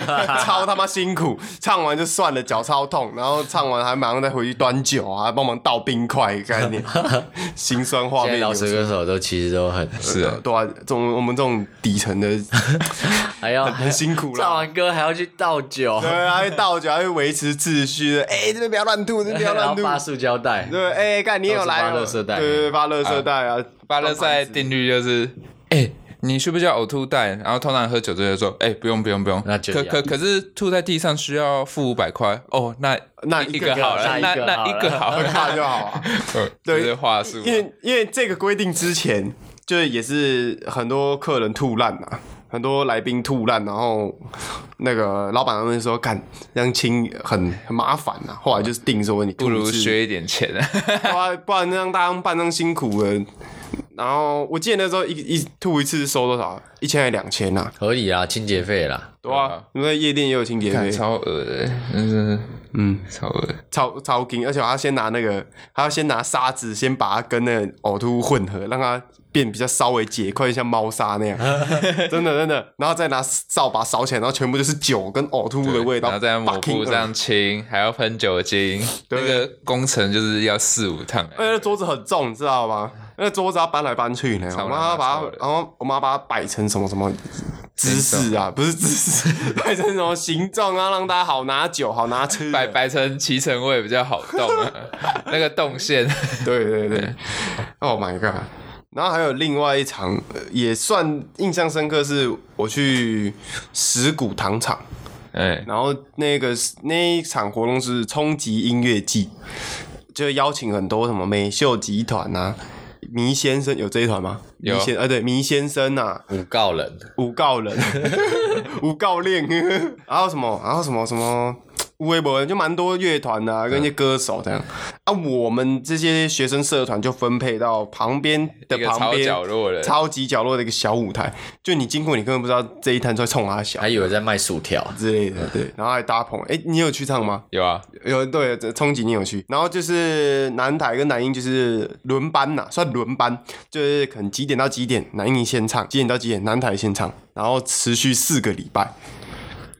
[SPEAKER 3] 超他妈辛苦。唱完就算了，脚超痛，然后唱完还马上再回去端酒啊，帮忙倒冰块，概念，心酸画面。
[SPEAKER 1] 老师歌手都其实都很
[SPEAKER 2] 是啊，
[SPEAKER 3] 对啊，这种我们这种底层的
[SPEAKER 1] 还要
[SPEAKER 3] 很辛苦了，
[SPEAKER 1] 唱完歌还要去倒酒，
[SPEAKER 3] 对，还要倒酒，还要维持秩序。哎，这边不要乱吐，这边不要 乱吐。
[SPEAKER 1] 发塑胶袋，
[SPEAKER 3] 对，哎，看你有来
[SPEAKER 1] 发垃圾袋，
[SPEAKER 3] 对对，发垃圾袋啊，
[SPEAKER 2] 发垃圾袋定律就是，哎。你需不需要呕吐袋？然后通常喝酒就会说，哎，不用不用不用。
[SPEAKER 1] 那
[SPEAKER 2] 可可可是吐在地上需要付五百块哦。那
[SPEAKER 3] 那
[SPEAKER 2] 一个好了，那那一个好，
[SPEAKER 3] 那就好啊。
[SPEAKER 2] 对，话术。
[SPEAKER 3] 因为因为这个规定之前，就是也是很多客人吐烂啊，很多来宾吐烂，然后那个老板他们说，干这样清很很麻烦啊。后来就是定说，你
[SPEAKER 2] 不如学一点钱
[SPEAKER 3] 啊，不然让大家办那么辛苦了。然后我记得那时候一一吐一次收多少？一千还两千呐？
[SPEAKER 1] 合理啊，清洁费啦。
[SPEAKER 3] 对啊，因为夜店也有清洁费，
[SPEAKER 2] 超恶的，嗯嗯，超恶，
[SPEAKER 3] 超超劲，而且他先拿那个，他要先拿沙子，先把它跟那呕吐物混合，让它变比较稍微结块，像猫砂那样。真的真的，然后再拿扫把扫起来，然后全部就是酒跟呕吐物的味道。
[SPEAKER 2] 然后再抹布这样清，还要喷酒精，那个工程就是要四五趟。
[SPEAKER 3] 而且桌子很重，你知道吗？那桌子要搬来搬去呢，我妈把它，然后我妈把它摆成什么什么姿势啊？不是姿势，摆成什么形状啊？让大家好拿酒，好拿吃。
[SPEAKER 2] 摆摆成骑乘位比较好动啊，那个动线。
[SPEAKER 3] 对对对，Oh my god！然后还有另外一场也算印象深刻，是我去石鼓糖厂，哎，然后那个那一场活动是冲击音乐季，就邀请很多什么美秀集团啊。迷先生有这一团吗？
[SPEAKER 2] 有，
[SPEAKER 3] 啊对，迷先生呐，
[SPEAKER 1] 五告人，
[SPEAKER 3] 五告人，五告恋，然后什么，然后什么什么。微博就蛮多乐团啊，跟一些歌手这样啊。我们这些学生社团就分配到旁边的旁边
[SPEAKER 2] 角落的
[SPEAKER 3] 超级角落的一个小舞台，就你经过，你根本不知道这一摊在冲他小，
[SPEAKER 1] 还以为在卖薯条
[SPEAKER 3] 之类的。对，然后还搭棚。哎，你有去唱吗？
[SPEAKER 2] 有啊，
[SPEAKER 3] 有对，冲击你有去。然后就是南台跟南音就是轮班呐，算轮班，就是可能几点到几点，南音先唱，几点到几点，南台先唱，然后持续四个礼拜。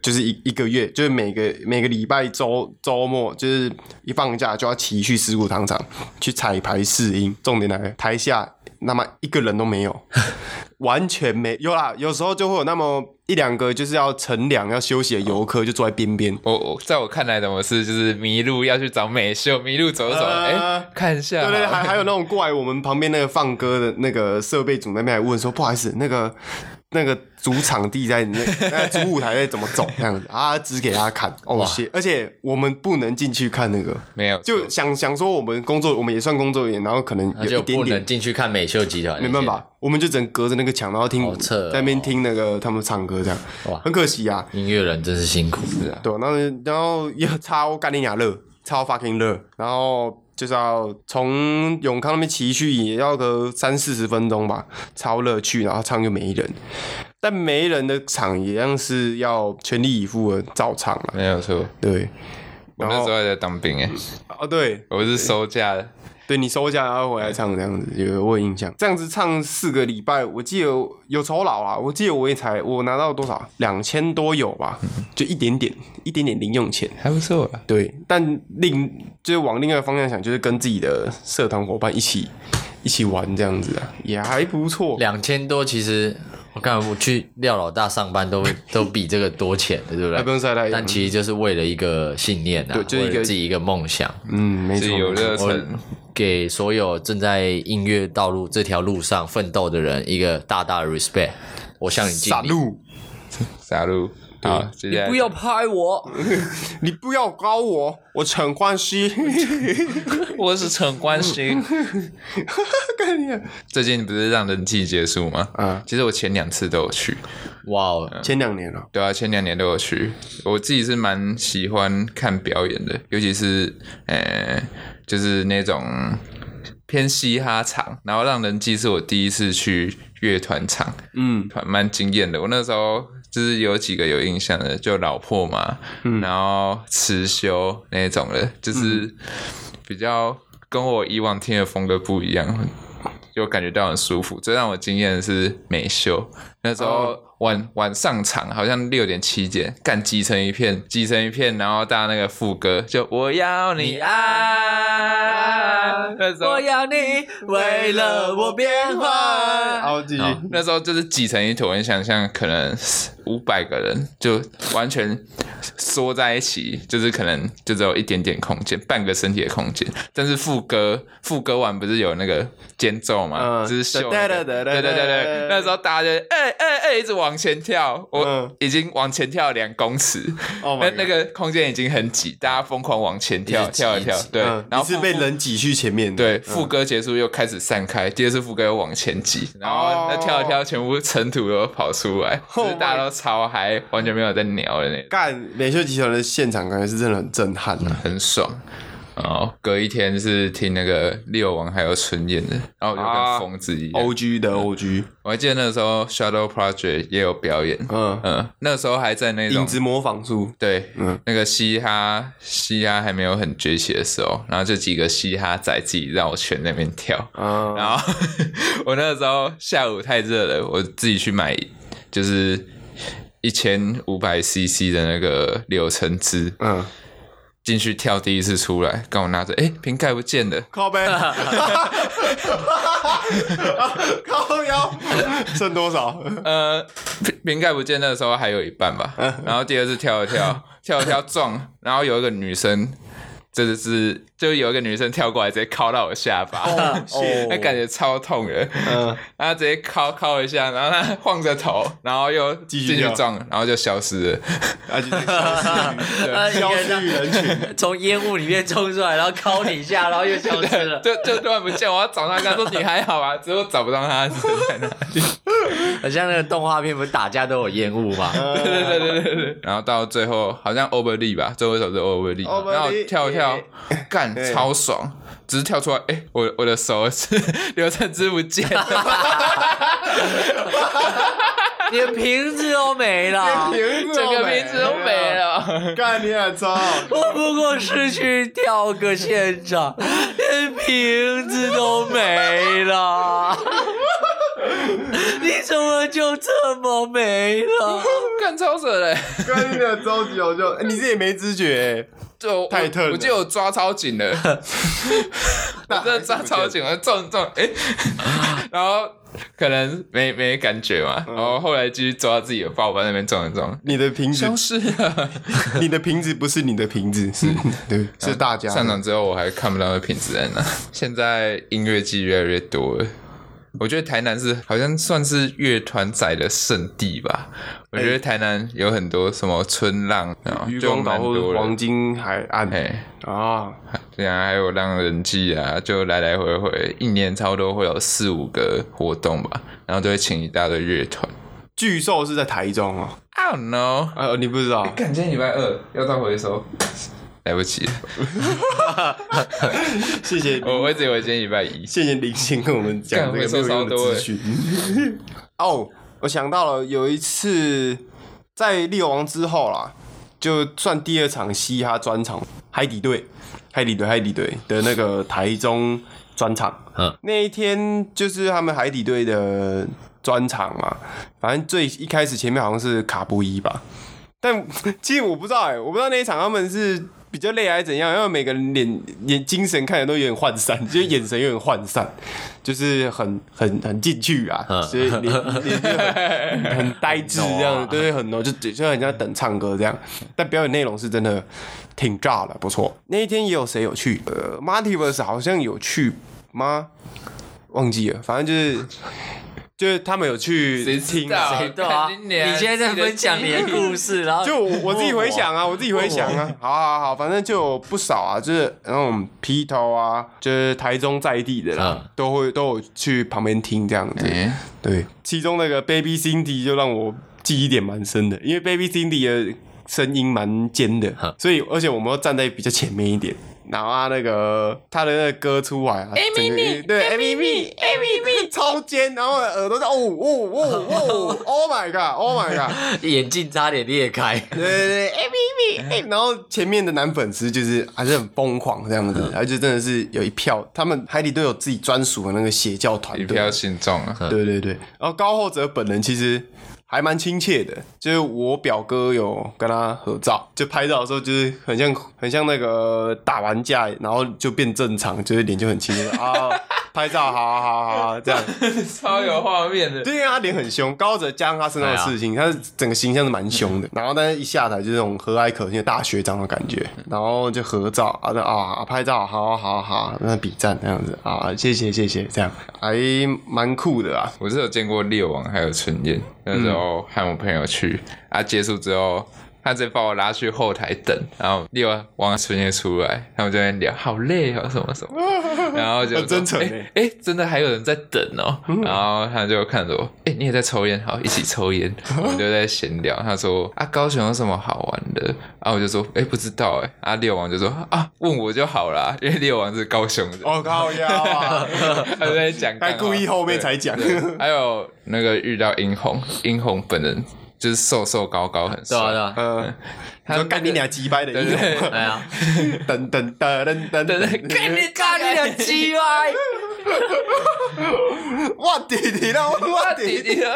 [SPEAKER 3] 就是一一个月，就是每个每个礼拜周周末，就是一放假就要骑去石鼓糖厂去彩排试音。重点来了，台下那么一个人都没有，完全没有啦。有时候就会有那么一两个，就是要乘凉要休息的游客，就坐在边边。
[SPEAKER 2] 我我在我看来，怎么是就是迷路要去找美秀，迷路走走，哎，看一下。
[SPEAKER 3] 对对，还还有那种过来我们旁边那个放歌的那个设备组那边还问说，不好意思，那个。那个主场地在那，那主舞台在怎么走这样子啊？指给他看哦，谢。而且我们不能进去看那个，
[SPEAKER 2] 没有。
[SPEAKER 3] 就想想说，我们工作，我们也算工作人员，然后可能有一点点
[SPEAKER 1] 进去看美秀集团，
[SPEAKER 3] 没办法，我们就只能隔着那个墙，然后听在那边听那个他们唱歌这样。哇，很可惜啊，
[SPEAKER 1] 音乐人真是辛苦，是
[SPEAKER 3] 啊。对，然后然后也超干你俩热，超 fucking 热，然后。就是要从永康那边骑去，也要个三四十分钟吧，超乐趣，然后唱就没人，但没人的场一样是要全力以赴的照唱了，
[SPEAKER 2] 没有错，
[SPEAKER 3] 对。
[SPEAKER 2] 我那时候还在当兵哎，
[SPEAKER 3] 哦对，
[SPEAKER 2] 我是收假的。
[SPEAKER 3] 对你收下然后回来唱这样子，有我有印象。这样子唱四个礼拜，我记得有酬劳啊。我记得我也才我拿到多少，两千多有吧，就一点点，一点点零用钱，
[SPEAKER 2] 还不错。
[SPEAKER 3] 对，但另就是往另外一个方向想，就是跟自己的社团伙伴一起一起玩这样子啊，也还不错。
[SPEAKER 1] 两千多其实。我看我去廖老大上班都都比这个多钱的，对不对？
[SPEAKER 3] 不用晒太阳。
[SPEAKER 1] 但其实就是为了一个信念啊，
[SPEAKER 3] 就一个
[SPEAKER 1] 自己一个梦想。
[SPEAKER 3] 嗯，没错。
[SPEAKER 2] 有热忱，
[SPEAKER 1] 给所有正在音乐道路这条路上奋斗的人一个大大的 respect。我向你敬礼。
[SPEAKER 3] 杀路，
[SPEAKER 2] 傻路。啊！
[SPEAKER 1] 你不要拍我，
[SPEAKER 3] 你不要搞我，我陈冠希，
[SPEAKER 2] 我是陈冠希。最近不是让人气结束吗？啊，其实我前两次都有去。
[SPEAKER 1] 哇哦，
[SPEAKER 3] 前两年了。
[SPEAKER 2] 对啊，前两年都有去。我自己是蛮喜欢看表演的，尤其是呃，就是那种。偏嘻哈场，然后让人记是我第一次去乐团场，
[SPEAKER 3] 嗯，
[SPEAKER 2] 蛮惊艳的。我那时候就是有几个有印象的，就老破嘛，
[SPEAKER 3] 嗯。
[SPEAKER 2] 然后辞修那种的，就是比较跟我以往听的风格不一样，就感觉到很舒服。最让我惊艳的是美秀，那时候
[SPEAKER 3] 哦
[SPEAKER 2] 晚、晚上场好像六点七点，干挤成一片，挤成一片，然后大家那个副歌就我要你爱，那时候
[SPEAKER 1] 我要你为了我变坏。
[SPEAKER 3] 好，继续。
[SPEAKER 2] 那时候就是挤成一坨，你想象可能五百个人就完全缩在一起，就是可能就只有一点点空间，半个身体的空间。但是副歌副歌完不是有那个间奏吗，
[SPEAKER 3] 嗯
[SPEAKER 2] 就是秀、那个，对对对对，那时候大家就哎哎哎一直往前跳，我
[SPEAKER 3] 嗯。
[SPEAKER 2] 已经往前跳两公尺，
[SPEAKER 3] Oh
[SPEAKER 2] 那那个空间已经很挤，大家疯狂往前跳跳一跳，对，
[SPEAKER 3] 嗯
[SPEAKER 2] 然后是
[SPEAKER 3] 被人挤去前面的。
[SPEAKER 2] 对，
[SPEAKER 3] 嗯。
[SPEAKER 2] 副歌结束又开始散开，第二次副歌又往前挤，然后那跳一跳，全部尘土都跑出来
[SPEAKER 3] ，Oh
[SPEAKER 2] 就是大家都超嗨，完全没有在鸟的那种，
[SPEAKER 3] 干美秀集团的现场感觉是真的很震撼啊！
[SPEAKER 2] 很爽。然后隔一天是听那个六王还有春燕的，然后我就
[SPEAKER 3] 啊
[SPEAKER 2] 跟疯子一样。
[SPEAKER 3] O G 的 O G，
[SPEAKER 2] 我还记得那时候 Shadow Project 也有表演，
[SPEAKER 3] 嗯，
[SPEAKER 2] 嗯，那时候还在那种
[SPEAKER 3] 影子模仿术，
[SPEAKER 2] 对，
[SPEAKER 3] 嗯。
[SPEAKER 2] 那个嘻哈嘻哈还没有很崛起的时候，然后就几个嘻哈仔自己绕圈那边跳，
[SPEAKER 3] 啊，
[SPEAKER 2] 然后我那个时候下午太热了，我自己去买就是一千五百 CC 的那个柳橙汁，
[SPEAKER 3] 嗯，
[SPEAKER 2] 进去跳第一次出来，刚我拿着，哎，瓶盖不见了，
[SPEAKER 3] 靠背，靠腰，剩多少？
[SPEAKER 2] 呃，瓶瓶盖不见，那个时候还有一半吧。然后第二次跳一跳，跳一跳撞，然后有一个女生，真的是就有一个女生跳过来，直接敲到我下巴，那感觉超痛的。
[SPEAKER 3] 嗯，
[SPEAKER 2] 然后直接敲敲一下，然后她晃着头，然后又
[SPEAKER 3] 继续跳
[SPEAKER 2] 进去撞，然后就消失了。
[SPEAKER 3] 而且消失 消人群。
[SPEAKER 1] 从烟雾里面冲出来，然后敲你一下，然后又消失了，
[SPEAKER 2] 就就突然不见，我要找他，跟他说你还好啊，之后找不到他人在哪里。
[SPEAKER 1] 很像那个动画片，不是打架都有烟雾吗？
[SPEAKER 2] 对对对对对对。然后到最后好像 Over Lee 吧，最后一首是 Over
[SPEAKER 3] Lee，Over Lee，
[SPEAKER 2] 然后跳一干超爽，只是跳出来，哎，我我的手是刘承之不见 了，
[SPEAKER 1] 你的瓶子都没了，
[SPEAKER 2] 整个瓶子都没。了。
[SPEAKER 3] 干你很糟，
[SPEAKER 1] 我不过是去跳个现场，连瓶子都没了。你怎么就这么没了？
[SPEAKER 2] 干超扯嘞！
[SPEAKER 3] 干你很超级好笑。哎你自己没知觉，
[SPEAKER 2] 就
[SPEAKER 3] 太特了
[SPEAKER 2] 我记得我抓超紧的，我真的抓超紧，了撞撞哎，然后可能没没感觉嘛，然后后来继续抓自己的包包那边撞一撞，
[SPEAKER 3] 你的瓶子
[SPEAKER 2] 消，失了。
[SPEAKER 3] 你的瓶子不是你的瓶子，是对，是大家的。
[SPEAKER 2] 上场之后我还看不到那瓶子在哪。现在音乐季越来越多了。我觉得台南是好像算是乐团仔的圣地吧。我觉得台南有很多什么春浪，然
[SPEAKER 3] 渔光岛或者
[SPEAKER 2] 蛮多的。
[SPEAKER 3] 黄金海岸
[SPEAKER 2] 哎，
[SPEAKER 3] 啊，
[SPEAKER 2] 对啊，还有浪人季啊，就来来回回，一年差不多会有四五个活动吧，然后都会请一大堆乐团。
[SPEAKER 3] 巨兽是在台中哦。
[SPEAKER 2] I don't know，
[SPEAKER 3] 呃，你不知道？
[SPEAKER 2] 干今天礼拜二要到回收，来不及了，
[SPEAKER 3] 谢谢
[SPEAKER 2] 我我一直以为今天礼拜一。
[SPEAKER 3] 谢谢林星跟我们讲这个受伤的资讯。哦，我想到了，有一次在猎王之后啦，就算第二场嘻哈专场，海底队、海底队、海底队的那个台中专场。
[SPEAKER 1] 嗯，
[SPEAKER 3] 那一天就是他们海底队的专场嘛，反正最一开始前面好像是卡布伊吧，但 其实我不知道哎、我不知道那一场他们是比较累还是怎样，因为每个人脸眼精神看起来都有点涣散，就是眼神有点涣散，就是很 很很进去啊，
[SPEAKER 1] 嗯
[SPEAKER 3] 所以脸脸就很很呆滞这样，对对，很 no，就就很像等唱歌这样，但表演内容是真的挺炸的，不错。那一天也有谁有去？呃，Multiverse 好像有去吗？忘记了，反正就是就是他们有去
[SPEAKER 2] 谁
[SPEAKER 3] 听
[SPEAKER 2] 啊。
[SPEAKER 1] 谁对啊？
[SPEAKER 2] 你
[SPEAKER 1] 现在在分享你的故事，然后
[SPEAKER 3] 就我我自己回想啊，我。自己回想啊，好好好，反正就有不少啊，就是那种披头啊，就是台中在地的啦，
[SPEAKER 1] 嗯。
[SPEAKER 3] 都会都有去旁边听这样子。
[SPEAKER 2] 哎，
[SPEAKER 3] 对，其中那个 Baby Cindy 就让我记忆点蛮深的，因为 Baby Cindy 的声音蛮尖的，所以而且我们要站在比较前面一点。然后他那个他的那个歌出来啊，整个对 A B B A B B 超尖，然后耳朵在哦哦哦哦，Oh my God，Oh my God，
[SPEAKER 1] 眼镜差点裂开。
[SPEAKER 3] 对对对，A B B，然后前面的男粉丝就是还是很疯狂这样子，然后就真的是有一票，他们海底都有自己专属的那个邪教团队，
[SPEAKER 2] 一票信众啊，
[SPEAKER 3] 对对对，然后高后者本人其实还蛮亲切的，就是我表哥有跟他合照，就拍照的时候就是很像很像那个打完架，然后就变正常，就是脸就很亲切啊，拍照好好好好这样，
[SPEAKER 2] 超有画面的。
[SPEAKER 3] 对因为他脸很凶，高泽加上他身上的事情，他是整个形象是蛮凶的，然后但是一下台就是那种和蔼可亲的大学长的感觉，然后就合照啊，那啊拍照，好好好，那比赞这样子。啊，谢谢谢谢，这样。还蛮酷的啊，
[SPEAKER 2] 我是有见过猎王还有春燕，那时候和我朋友去，啊，结束之后，他直接把我拉去后台等，然后六王春燕出来，他们就在聊，好累哦，什么什么，然后就
[SPEAKER 3] 很真诚
[SPEAKER 2] 哎、
[SPEAKER 3] 欸
[SPEAKER 2] 诶真的还有人在等哦，然后他就看着我，哎、你也在抽烟，好，一起抽烟，我们就在闲聊，他说啊，高雄有什么好玩的？然啊，我就说，哎、不知道哎，啊，六王就说啊，问我就好啦，因为六王是高雄人，
[SPEAKER 3] 我靠呀啊，
[SPEAKER 2] 他就在讲干
[SPEAKER 3] 还，故意后面才讲，
[SPEAKER 2] 对。还有那个遇到殷红，殷红本人就是瘦瘦高高很帅，
[SPEAKER 1] 对啊对啊，
[SPEAKER 3] 嗯，
[SPEAKER 2] 他
[SPEAKER 3] 说干你俩鸡掰的
[SPEAKER 2] 对
[SPEAKER 3] 英
[SPEAKER 2] 对
[SPEAKER 3] 雄，
[SPEAKER 1] 哎呀，
[SPEAKER 3] 噔噔噔噔噔
[SPEAKER 2] 对对，
[SPEAKER 3] 噔，
[SPEAKER 2] 干你
[SPEAKER 1] 干你俩鸡歪！
[SPEAKER 3] 哇弟弟了，哇弟弟，
[SPEAKER 2] 弟弟啊！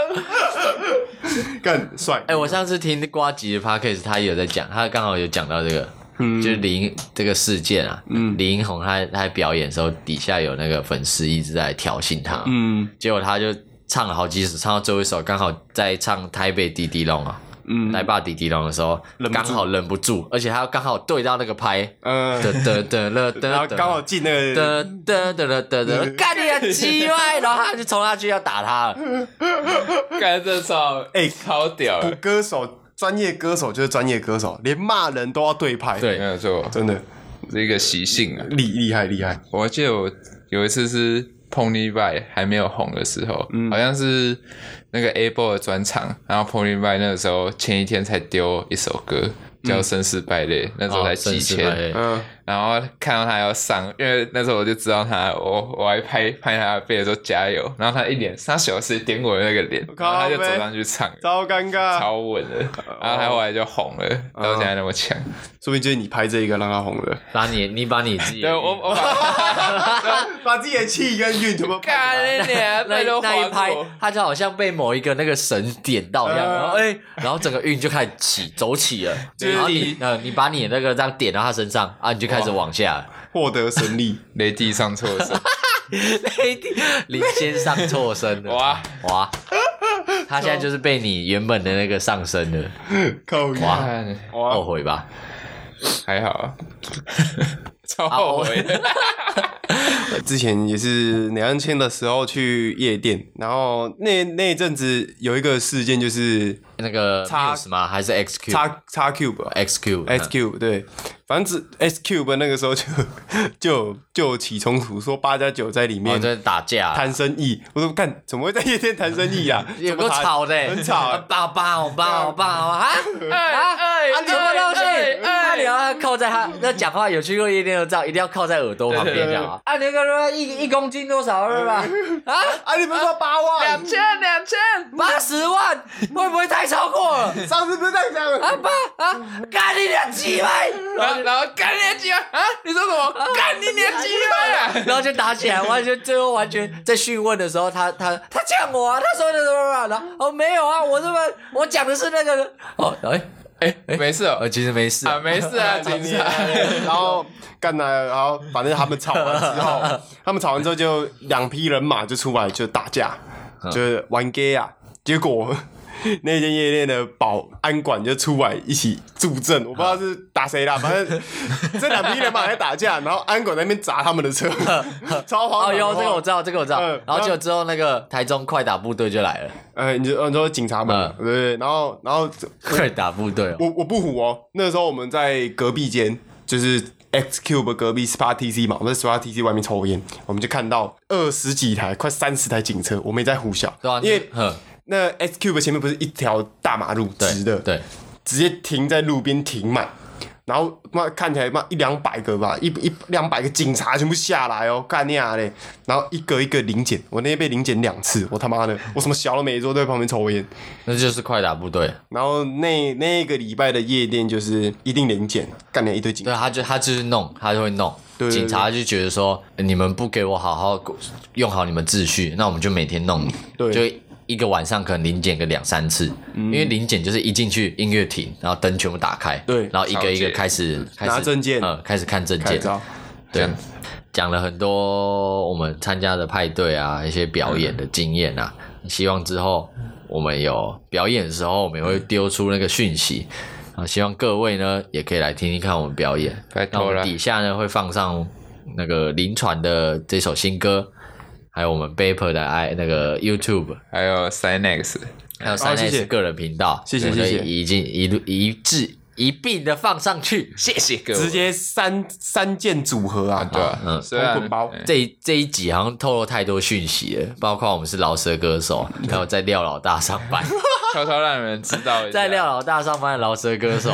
[SPEAKER 3] 干帅，
[SPEAKER 1] 哎，我上次听瓜吉的 podcast，他也有在讲，他刚好有讲到这个。
[SPEAKER 3] 嗯。
[SPEAKER 1] 就是李英这个事件啊，李英宏他他表演的时候，底下有那个粉丝一直在挑衅他，
[SPEAKER 3] 嗯。
[SPEAKER 1] 结果他就唱了好几首，唱到最后一首刚好在唱台北滴滴龙啊，
[SPEAKER 3] 嗯。
[SPEAKER 1] 台霸滴滴龙的时候刚好忍不住，而且他刚好对到那个拍，
[SPEAKER 3] 嗯，
[SPEAKER 1] 得得得了
[SPEAKER 3] 然后
[SPEAKER 1] 得
[SPEAKER 3] 刚好进那个，
[SPEAKER 1] 得得得得得，干你个鸡歪！然后他就冲下去要打他。了，
[SPEAKER 2] 干这超
[SPEAKER 3] 哎
[SPEAKER 2] 超屌。的，
[SPEAKER 3] 歌手专业歌手就是专业歌手，连骂人都要对拍，
[SPEAKER 1] 对
[SPEAKER 2] 没有错，
[SPEAKER 3] 真的。
[SPEAKER 2] 是一个习性啊。
[SPEAKER 3] 厉厉害厉害，
[SPEAKER 2] 我还记得我有一次是 Pony Boy 还没有红的时候，
[SPEAKER 3] 嗯。
[SPEAKER 2] 好像是那个 A b o 的专场，然后 Pony Boy 那个时候前一天才丢一首歌叫《绅士败类》，那时候才
[SPEAKER 1] 哦
[SPEAKER 2] 几千，然后看到他要上，因为那时候我就知道他，我我还拍拍他的背的时候加油，然后他一脸他小时点我的那个脸，然后他就走上去唱，
[SPEAKER 3] 超尴尬，
[SPEAKER 2] 超稳的，然后他后来就红了，到现在那么强。
[SPEAKER 3] 说明就是你拍这一个让他红了，
[SPEAKER 1] 把你你把你自己
[SPEAKER 2] 对我我把
[SPEAKER 3] 把自己的气跟运全部
[SPEAKER 2] 干你娘，
[SPEAKER 1] 那
[SPEAKER 2] 那
[SPEAKER 1] 一拍，他就好像被某一个那个神点到一样，
[SPEAKER 3] 呃
[SPEAKER 1] 然后哎、然后整个运就开始起走起了，然后你呃你把你那个这样点到他身上啊，你就开始往下。了，
[SPEAKER 3] 获得神力，
[SPEAKER 2] 雷帝上错身，
[SPEAKER 1] 领先上错身了，
[SPEAKER 2] 哇。
[SPEAKER 1] 哇！他现在就是被你原本的那个上身了，
[SPEAKER 3] 靠
[SPEAKER 1] 哇。
[SPEAKER 2] 看
[SPEAKER 3] 哇。
[SPEAKER 1] 后悔吧？
[SPEAKER 2] 还好。啊，超后悔。的。
[SPEAKER 3] 之前也是两岸签的时候去夜店，然后那那一阵子有一个事件就是
[SPEAKER 1] 那个
[SPEAKER 3] 叉
[SPEAKER 1] Muse 吗？还是 XQ？
[SPEAKER 3] 叉叉 Cube 吧
[SPEAKER 1] XQ
[SPEAKER 3] S Cube 对，反正只 S Cube 那个时候就就就有起冲突，说八加九在里
[SPEAKER 1] 哦
[SPEAKER 3] 面
[SPEAKER 1] 在打架，
[SPEAKER 3] 谈生意。我说干，怎么会在夜店谈生意啊？
[SPEAKER 1] 有
[SPEAKER 3] 么谈
[SPEAKER 1] 吵的，
[SPEAKER 3] 很吵
[SPEAKER 1] 啊，爆爆爆爆啊！
[SPEAKER 2] 哎
[SPEAKER 1] 啊
[SPEAKER 2] 哎
[SPEAKER 1] 啊！什么东西？
[SPEAKER 2] 哎
[SPEAKER 1] 那你要靠在他那讲话，有去过夜店都知道，一定要靠在耳朵旁边讲啊！啊，那个说一一公斤多少是吧？啊，
[SPEAKER 3] 啊！你不是说八万
[SPEAKER 2] 两？千两千，
[SPEAKER 1] 八十万会不会太超过了？
[SPEAKER 3] 上次不是这样讲的？
[SPEAKER 1] 啊爸啊，干你两鸡掰！
[SPEAKER 2] 然后然后干你娘鸡巴啊！你说什么？干你娘鸡巴呀！
[SPEAKER 1] 然后就打起来，完全最后完全在讯问的时候，他他他呛我啊，他说的什么？然后哦没有啊，我这么我讲的是那个哦哎
[SPEAKER 2] 哎，没事
[SPEAKER 1] 其实没事
[SPEAKER 2] 啊，没事啊，警察。
[SPEAKER 3] 然后干了，然后反正他们吵完之后，他们吵完之后就两批人马就出来就打架，就是玩 gay 啊。结果 那间夜店的保安管就出来一起助阵，我不知道是打谁啦，反正这两批人马在打架，然后安管在那边砸他们的车，超荒
[SPEAKER 1] 哦，
[SPEAKER 3] 唐。
[SPEAKER 1] 有这个我知道，这个我知道。
[SPEAKER 3] 嗯
[SPEAKER 1] 然后就之后那个台中快打部队就来了，
[SPEAKER 3] 呃，你就你说警察嘛，
[SPEAKER 1] 嗯
[SPEAKER 3] 对对，然后然后
[SPEAKER 1] 快打部队哦。
[SPEAKER 3] 我我不唬哦，那时候我们在隔壁间，就是 X Cube 隔壁 Spa TC 嘛，我们在 Spa TC 外面抽烟，我们就看到二十几台，快三十台警车，我们也在呼啸，
[SPEAKER 1] 对啊，
[SPEAKER 3] 因为
[SPEAKER 1] 哼
[SPEAKER 3] 那 S Cube 前面不是一条大马路直的，
[SPEAKER 1] 对，
[SPEAKER 3] 直接停在路边停满，然后妈看起来妈一两百个吧，一一两百个警察全部下来哦，干你啊嘞！然后一个一个临检，我那天被临检两次，我他妈的，我什么小都没做，都在旁边抽烟。
[SPEAKER 1] 那就是快打部队。
[SPEAKER 3] 然后那那个礼拜的夜店就是一定临检，干了一堆警察。
[SPEAKER 1] 对，他就他就是弄，他就会弄。
[SPEAKER 3] 对对对
[SPEAKER 1] 警察就觉得说，你们不给我好好用好你们秩序，那我们就每天弄你。
[SPEAKER 3] 对嗯
[SPEAKER 1] 就一个晚上可能临检个两三次，因为临检就是一进去音乐停，然后灯全部打开，
[SPEAKER 3] 对
[SPEAKER 1] 然后一个一个开始开始
[SPEAKER 3] 拿证件
[SPEAKER 1] 呃，开始看证件，对，讲了很多我们参加的派对啊，一些表演的经验啊。希望之后我们有表演的时候，我们也会丢出那个讯息啊。希望各位呢也可以来听听看我们表演。
[SPEAKER 2] 拜托了
[SPEAKER 1] 那我们底下呢会放上那个林传的这首新歌，还有我们 Baper 的 i 那个 YouTube，
[SPEAKER 2] 还有 Sinex，
[SPEAKER 1] 还有
[SPEAKER 3] Sinex
[SPEAKER 1] 个人频道，对
[SPEAKER 3] 谢谢谢谢。
[SPEAKER 1] 已经一路一致一并的放上去。
[SPEAKER 2] 谢谢各位。
[SPEAKER 3] 直接三三件组合啊，
[SPEAKER 2] 对啊，
[SPEAKER 1] 嗯
[SPEAKER 2] 虽然
[SPEAKER 3] 红滚包。
[SPEAKER 2] 嗯
[SPEAKER 1] 这一这一集好像透露太多讯息了，包括我们是饶舌歌手，还有在廖老大上班，
[SPEAKER 2] 悄悄让你们知道一下。
[SPEAKER 1] 在廖老大上班的饶舌歌手，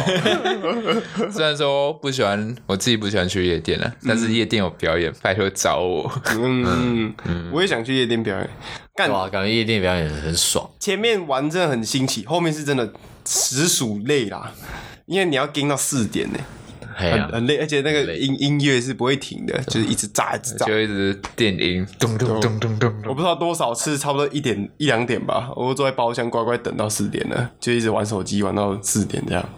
[SPEAKER 2] 虽然说不喜欢，我自己不喜欢去夜店了，但是夜店有表演，拜托找我。
[SPEAKER 3] 嗯，我也想去夜店表演，干。
[SPEAKER 1] 对啊，感觉夜店表演很爽。
[SPEAKER 3] 前面玩真的很新奇，后面是真的实属累啦，因为你要盯到四点呢，很很累，而且那个音音乐是不会停的，就是一直炸一直炸。
[SPEAKER 2] 就一直电音，咚咚咚咚咚咚。
[SPEAKER 3] 我不知道多少次，差不多一点一两点吧，我坐在包厢乖乖等到四点了，就一直玩手机玩到四点这样。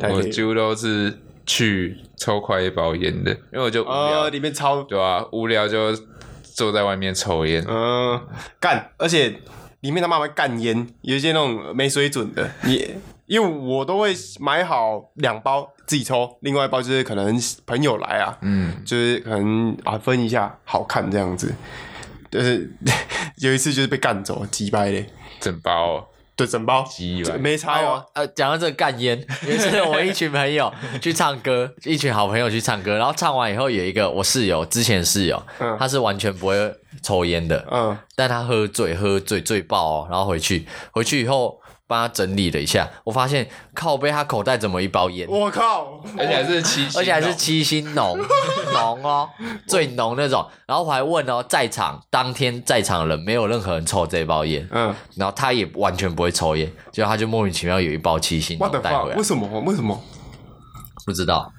[SPEAKER 2] 我几乎都是去抽快一包烟的，因为我就无聊，
[SPEAKER 3] 呃，里面超
[SPEAKER 2] 对啊，无聊就坐在外面抽烟。
[SPEAKER 3] 嗯，干，而且里面他妈会干烟，有一些那种没水准的，你因为我都会买好两包自己抽，另外一包就是可能朋友来啊，
[SPEAKER 2] 嗯，
[SPEAKER 3] 就是可能啊分一下好看这样子。就是 有一次就是被干走，击败嘞，
[SPEAKER 2] 整包哦
[SPEAKER 3] 对，整包
[SPEAKER 2] 鸡吧
[SPEAKER 3] 没差哦。
[SPEAKER 1] 呃，讲到这个干烟，有一次我一群朋友 去唱歌，一群好朋友去唱歌，然后唱完以后有一个我室友，之前室友，
[SPEAKER 3] 嗯
[SPEAKER 1] 他是完全不会抽烟的，
[SPEAKER 3] 嗯，
[SPEAKER 1] 但他喝醉，喝醉醉爆哦，然后回去，回去以后帮他整理了一下，我发现靠背他口袋怎么一包烟，
[SPEAKER 3] 我靠，
[SPEAKER 2] 而且还是七星哦，
[SPEAKER 1] 而且还是七星浓 浓哦，最浓那种。然后我还问哦，在场当天在场的人没有任何人抽这包烟，
[SPEAKER 3] 嗯
[SPEAKER 1] 然后他也完全不会抽烟，结果他就莫名其妙有一包七星带回
[SPEAKER 3] fuck？
[SPEAKER 1] 来
[SPEAKER 3] 为，什么？为什么？
[SPEAKER 1] 不知道。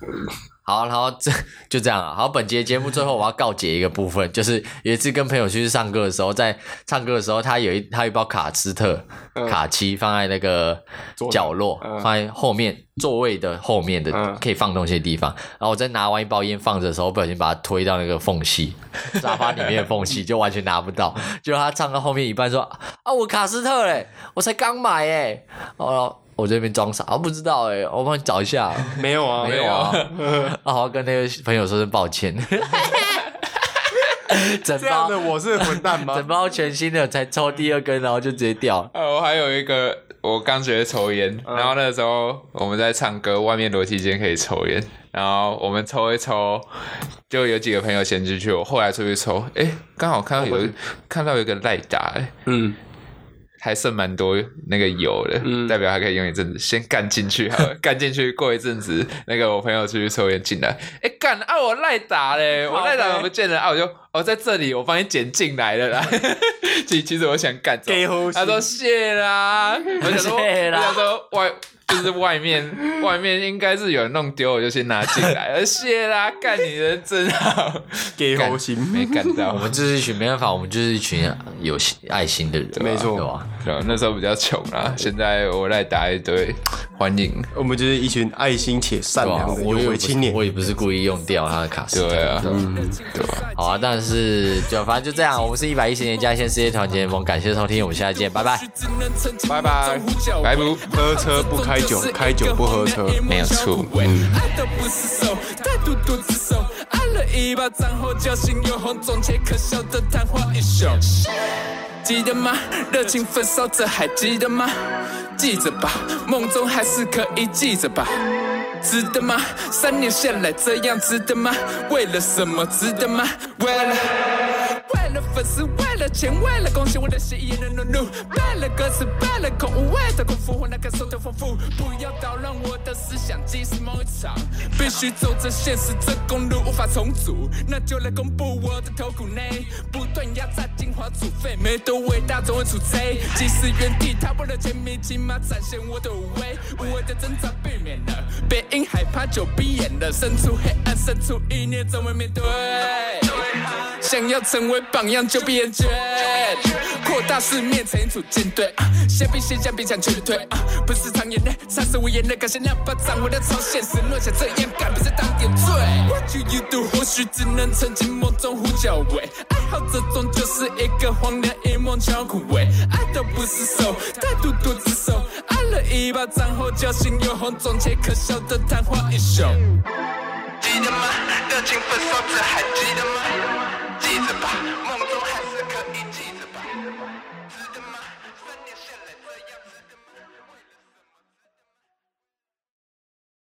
[SPEAKER 1] 好，然后这就这样了。好，本节节目最后我要告解一个部分，就是有一次跟朋友去唱歌的时候，在唱歌的时候，他有一他有一包卡斯特、卡七放在那个角落，
[SPEAKER 3] 嗯
[SPEAKER 1] 放在后面座位的后面的、
[SPEAKER 3] 嗯
[SPEAKER 1] 可以放东西的地方。然后我在拿完一包烟放着的时候，不小心把它推到那个缝隙，沙发里面的缝隙，就完全拿不到。结果他唱到后面一半说：“啊，我卡斯特嘞，我才刚买哎。”哦。我这边装傻，我不知道哎、我帮你找一下。
[SPEAKER 3] 没有啊，
[SPEAKER 1] 没有啊，啊，好跟那个朋友说声抱歉。整
[SPEAKER 3] 这样
[SPEAKER 1] 包
[SPEAKER 3] 的我是混蛋吗
[SPEAKER 1] 整？包全新的，才抽第二根，然后就直接掉了。
[SPEAKER 2] 呃，我还有一个，我刚学抽烟，
[SPEAKER 3] 嗯
[SPEAKER 2] 然后那个时候我们在唱歌，外面楼梯间可以抽烟，然后我们抽一抽，就有几个朋友先进去，我后来出去抽，哎，刚好看到有看到有一个赖打，哎，
[SPEAKER 3] 嗯，
[SPEAKER 2] 还剩蛮多那个油的，
[SPEAKER 3] 嗯
[SPEAKER 2] 代表还可以用一阵子，先干进去好了，干进去，过一阵子，那个我朋友出去抽烟进来，哎干啊我赖打嘞，我赖打怎见了啊？我就哦在这里，我帮你捡进来了啦。其其实我想干他说谢啦，我想说，我想说外就是外面外面应该是有人弄丢，我就先拿进来，呃 谢啦，干你的真好，
[SPEAKER 3] 给猴心，
[SPEAKER 2] 没干到
[SPEAKER 1] 我。们就是一群没办法，我们就是一群有心爱心的人，
[SPEAKER 3] 没错
[SPEAKER 1] 对吧？
[SPEAKER 2] 对啊那时候比较穷啦，现在我来打一堆，欢迎。
[SPEAKER 3] 我们就是一群爱心且善良的有
[SPEAKER 1] 我也不是
[SPEAKER 3] 为青年。
[SPEAKER 1] 我也不是故意用掉他的卡斯，
[SPEAKER 2] 对啊
[SPEAKER 1] 吧
[SPEAKER 2] 对吧？
[SPEAKER 1] 好啊，但是就反正就这样，我们是一百一十年加线世界团结联盟，感谢收听，我们下次见，拜拜。
[SPEAKER 2] 拜拜，拜不。
[SPEAKER 3] 喝车不开酒，开酒不喝车。
[SPEAKER 2] 没有错。
[SPEAKER 4] 爱的不是手，态度独自手，挨了一巴掌后红肿且可笑的昙花一现。记得吗？热情焚烧着，还记得吗？记着吧，梦中还是可以记着吧。值得吗？三年下来这样值得吗？为了什么值得吗？为了。粉丝，为了钱，为了贡献我的血液的努力，背了歌词，背了口误，为的功夫，我那感受的丰富，不要捣乱我的思想即是梦一场，必须走着现实，这公路无法重组，那就来公布我的头骨内，不断压榨精华储备，每多伟大总会出贼，即使原地踏步的前迷，起码展现我的无畏，无畏的挣扎避免了，别因害怕就闭眼了，身处黑暗，身处意念，怎么面对？想要成为榜样就闭眼诀，扩大四面，成组舰队，先兵先将兵强全推，不是常言的，杀死无言的，感谢两巴掌，为了超现实，落下这样干，不是当点缀。What do you do？或许只能沉浸梦中呼叫喂，爱好这种就是一个荒凉一梦悄枯萎，爱都不是手，态度多自首，挨了一巴掌后侥幸有红，肿且可笑的昙花一现。记得吗？热情分手这还记得吗？记着吧，梦。